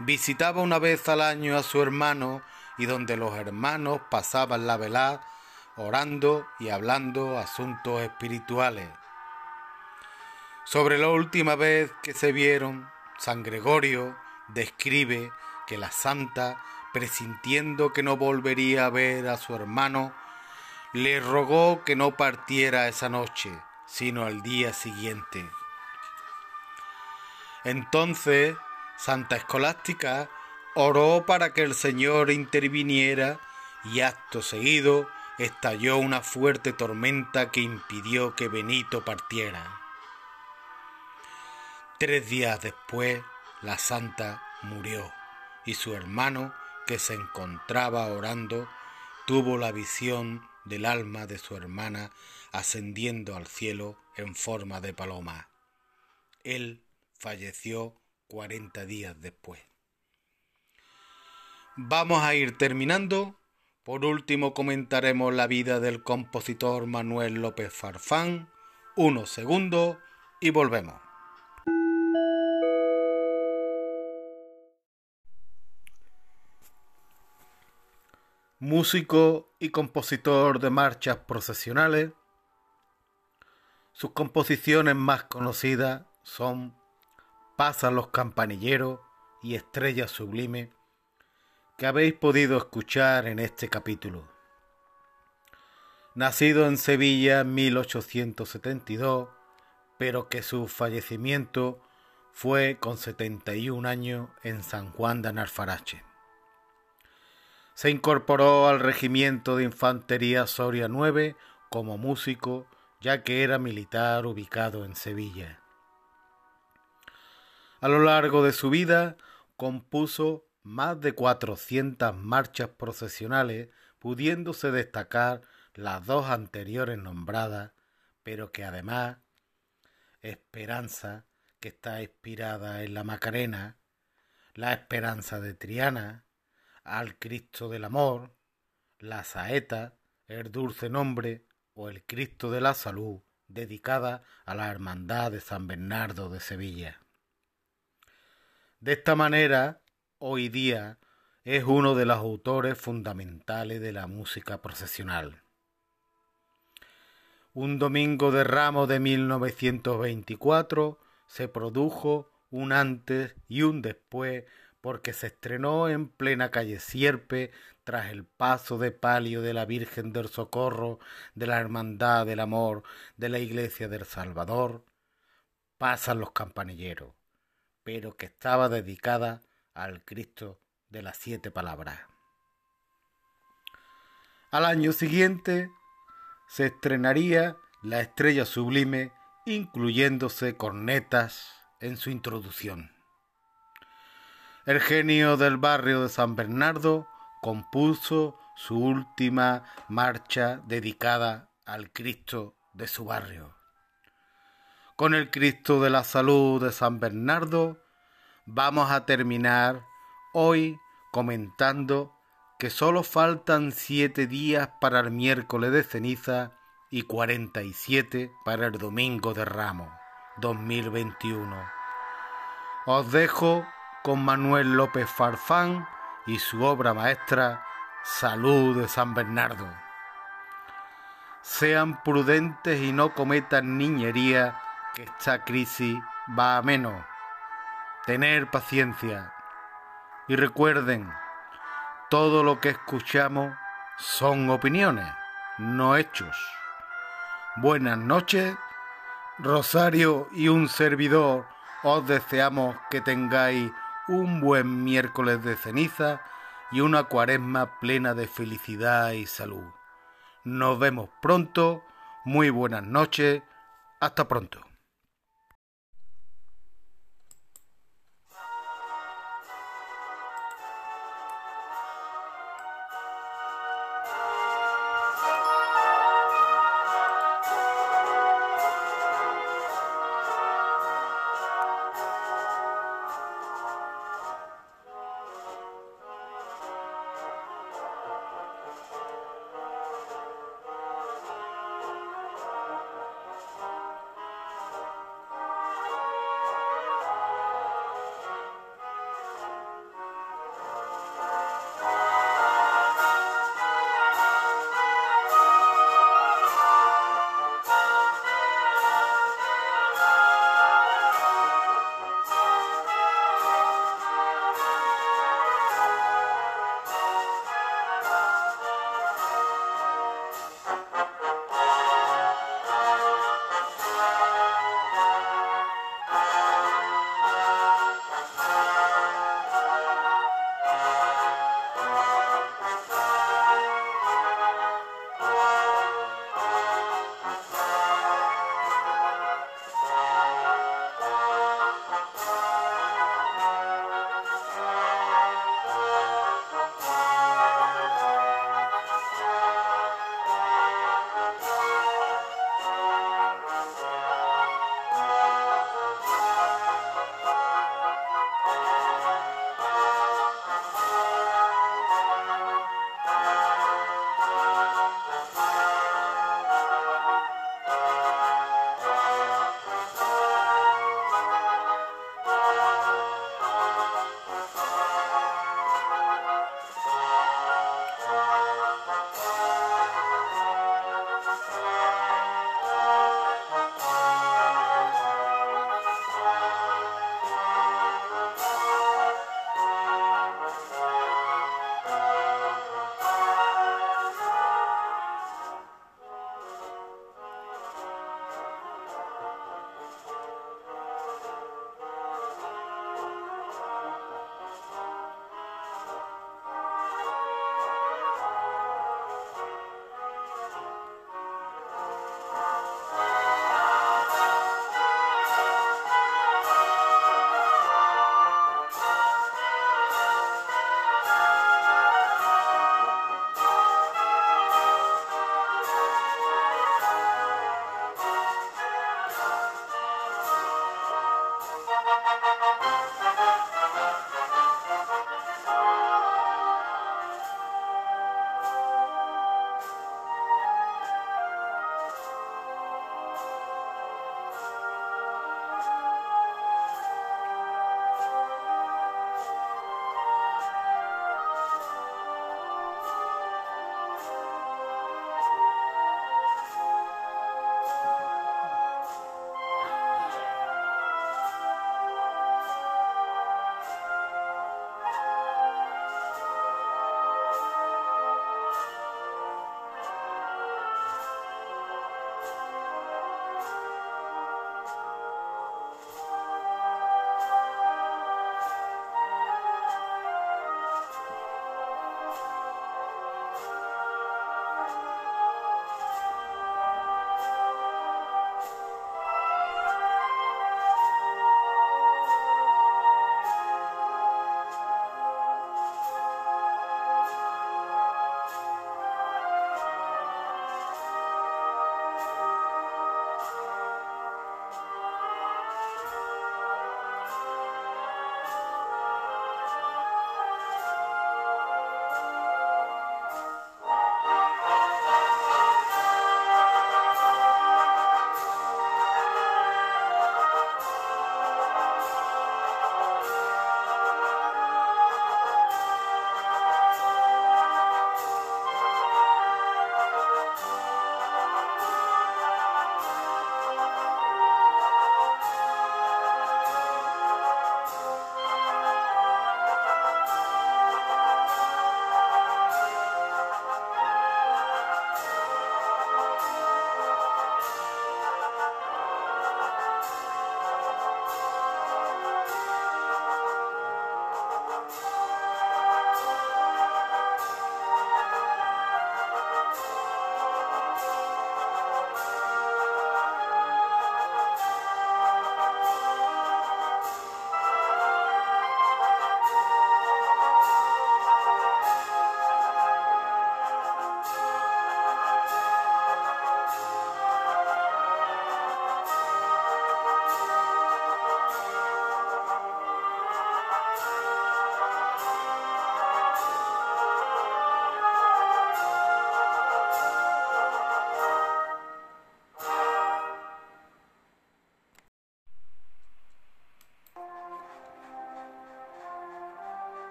Visitaba una vez al año a su hermano y donde los hermanos pasaban la velada orando y hablando asuntos espirituales. Sobre la última vez que se vieron, San Gregorio describe que la santa, presintiendo que no volvería a ver a su hermano, le rogó que no partiera esa noche, sino al día siguiente. Entonces Santa Escolástica oró para que el Señor interviniera y acto seguido estalló una fuerte tormenta que impidió que Benito partiera. Tres días después, la santa murió y su hermano, que se encontraba orando, tuvo la visión del alma de su hermana ascendiendo al cielo en forma de paloma. Él falleció cuarenta días después. Vamos a ir terminando. Por último comentaremos la vida del compositor Manuel López Farfán, unos segundos y volvemos. músico y compositor de marchas procesionales. Sus composiciones más conocidas son Pasan los campanilleros y Estrella Sublime, que habéis podido escuchar en este capítulo. Nacido en Sevilla en 1872, pero que su fallecimiento fue con 71 años en San Juan de Anarfarache. Se incorporó al regimiento de infantería Soria 9 como músico, ya que era militar ubicado en Sevilla. A lo largo de su vida compuso más de 400 marchas procesionales, pudiéndose destacar las dos anteriores nombradas, pero que además Esperanza, que está inspirada en la Macarena, la Esperanza de Triana, al Cristo del Amor, la Saeta, el Dulce Nombre o el Cristo de la Salud, dedicada a la Hermandad de San Bernardo de Sevilla. De esta manera, hoy día es uno de los autores fundamentales de la música procesional. Un domingo de ramo de 1924 se produjo un antes y un después porque se estrenó en plena calle Sierpe tras el paso de palio de la Virgen del Socorro, de la Hermandad del Amor, de la Iglesia del Salvador, pasan los campanilleros pero que estaba dedicada al Cristo de las siete palabras. Al año siguiente se estrenaría La Estrella Sublime, incluyéndose cornetas en su introducción. El genio del barrio de San Bernardo compuso su última marcha dedicada al Cristo de su barrio con el Cristo de la Salud de San Bernardo, vamos a terminar hoy comentando que solo faltan siete días para el miércoles de ceniza y 47 para el domingo de Ramos 2021. Os dejo con Manuel López Farfán y su obra maestra Salud de San Bernardo. Sean prudentes y no cometan niñería que esta crisis va a menos. Tener paciencia. Y recuerden, todo lo que escuchamos son opiniones, no hechos. Buenas noches, Rosario y un servidor. Os deseamos que tengáis un buen miércoles de ceniza y una cuaresma plena de felicidad y salud. Nos vemos pronto. Muy buenas noches. Hasta pronto.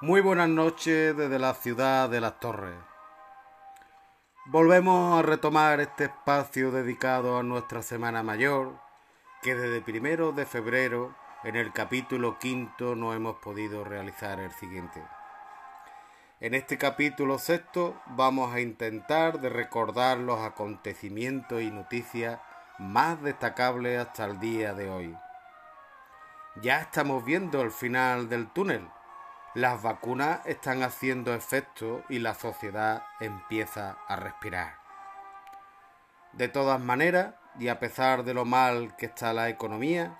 Muy buenas noches desde la ciudad de las Torres. Volvemos a retomar este espacio dedicado a nuestra Semana Mayor, que desde primero de febrero, en el capítulo quinto, no hemos podido realizar el siguiente. En este capítulo sexto vamos a intentar de recordar los acontecimientos y noticias más destacables hasta el día de hoy. Ya estamos viendo el final del túnel. Las vacunas están haciendo efecto y la sociedad empieza a respirar. De todas maneras, y a pesar de lo mal que está la economía,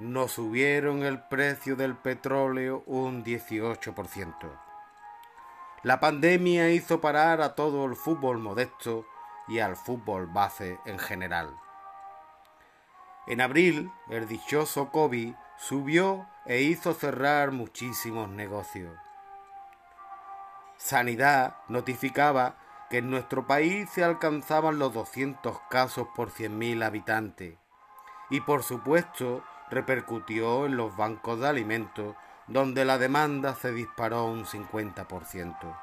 nos subieron el precio del petróleo un 18%. La pandemia hizo parar a todo el fútbol modesto y al fútbol base en general. En abril, el dichoso COVID subió e hizo cerrar muchísimos negocios. Sanidad notificaba que en nuestro país se alcanzaban los 200 casos por 100.000 habitantes y por supuesto repercutió en los bancos de alimentos donde la demanda se disparó un 50%.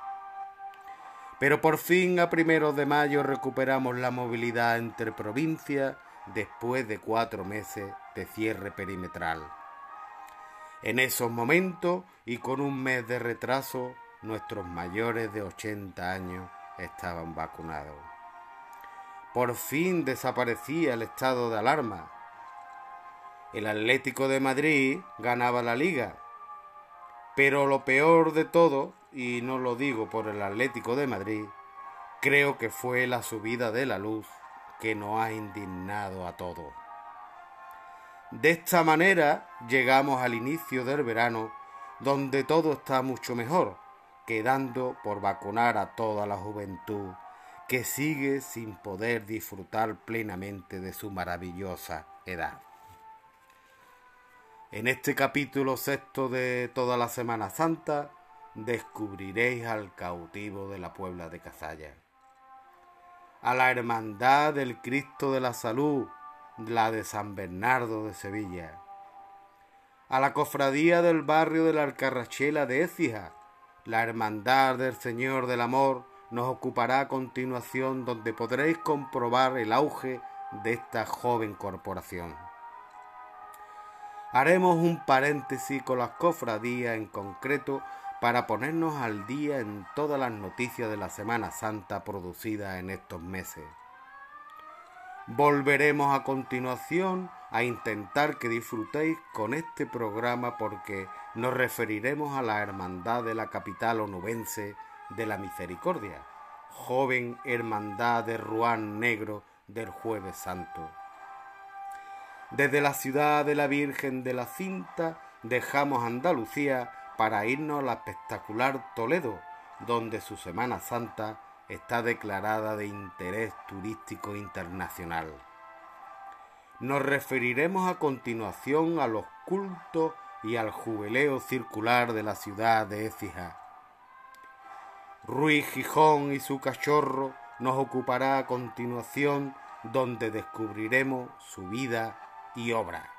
Pero por fin a primeros de mayo recuperamos la movilidad entre provincias después de cuatro meses de cierre perimetral. En esos momentos y con un mes de retraso, nuestros mayores de 80 años estaban vacunados. Por fin desaparecía el estado de alarma. El Atlético de Madrid ganaba la liga pero lo peor de todo, y no lo digo por el Atlético de Madrid, creo que fue la subida de la luz que nos ha indignado a todos. De esta manera llegamos al inicio del verano, donde todo está mucho mejor, quedando por vacunar a toda la juventud que sigue sin poder disfrutar plenamente de su maravillosa edad. En este capítulo sexto de toda la Semana Santa descubriréis al cautivo de la Puebla de Cazalla, a la Hermandad del Cristo de la Salud, la de San Bernardo de Sevilla, a la Cofradía del barrio de la Alcarrachela de Écija, la Hermandad del Señor del Amor nos ocupará a continuación donde podréis comprobar el auge de esta joven corporación. Haremos un paréntesis con las cofradías en concreto para ponernos al día en todas las noticias de la Semana Santa producidas en estos meses. Volveremos a continuación a intentar que disfrutéis con este programa porque nos referiremos a la Hermandad de la capital onubense de la Misericordia, joven Hermandad de Ruán Negro del Jueves Santo. Desde la ciudad de la Virgen de la Cinta dejamos Andalucía para irnos a la espectacular Toledo, donde su Semana Santa está declarada de interés turístico internacional. Nos referiremos a continuación a los cultos y al jubileo circular de la ciudad de Écija. Ruiz Gijón y su cachorro nos ocupará a continuación donde descubriremos su vida y obra.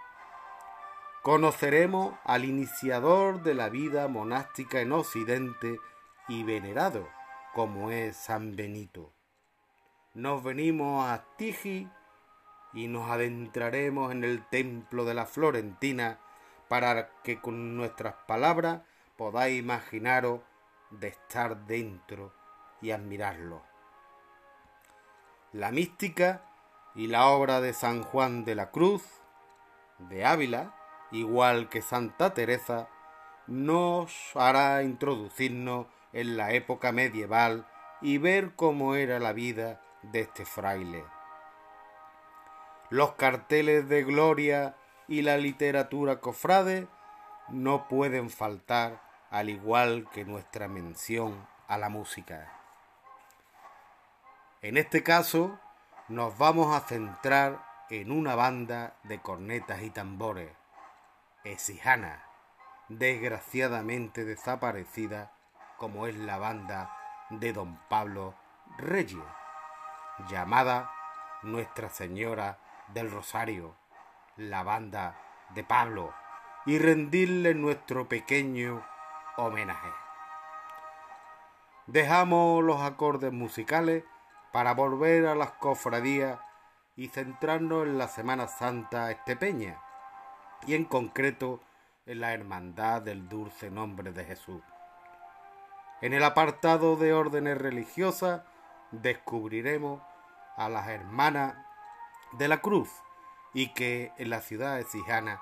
Conoceremos al iniciador de la vida monástica en Occidente y venerado como es San Benito. Nos venimos a Tigi y nos adentraremos en el templo de la Florentina para que con nuestras palabras podáis imaginaros de estar dentro y admirarlo. La mística y la obra de San Juan de la Cruz de Ávila, igual que Santa Teresa, nos hará introducirnos en la época medieval y ver cómo era la vida de este fraile. Los carteles de gloria y la literatura cofrade no pueden faltar, al igual que nuestra mención a la música. En este caso, nos vamos a centrar en una banda de cornetas y tambores, Exijana, desgraciadamente desaparecida como es la banda de don Pablo Reyes, llamada Nuestra Señora del Rosario, la banda de Pablo, y rendirle nuestro pequeño homenaje. Dejamos los acordes musicales para volver a las cofradías y centrarnos en la Semana Santa estepeña y en concreto en la hermandad del dulce nombre de Jesús. En el apartado de órdenes religiosas descubriremos a las hermanas de la cruz y que en la ciudad de Sijana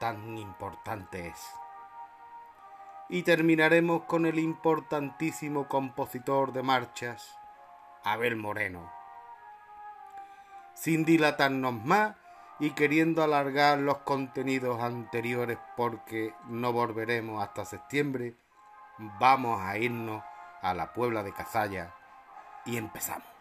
tan importante es. Y terminaremos con el importantísimo compositor de marchas, Abel Moreno. Sin dilatarnos más y queriendo alargar los contenidos anteriores porque no volveremos hasta septiembre, vamos a irnos a la Puebla de Cazalla y empezamos.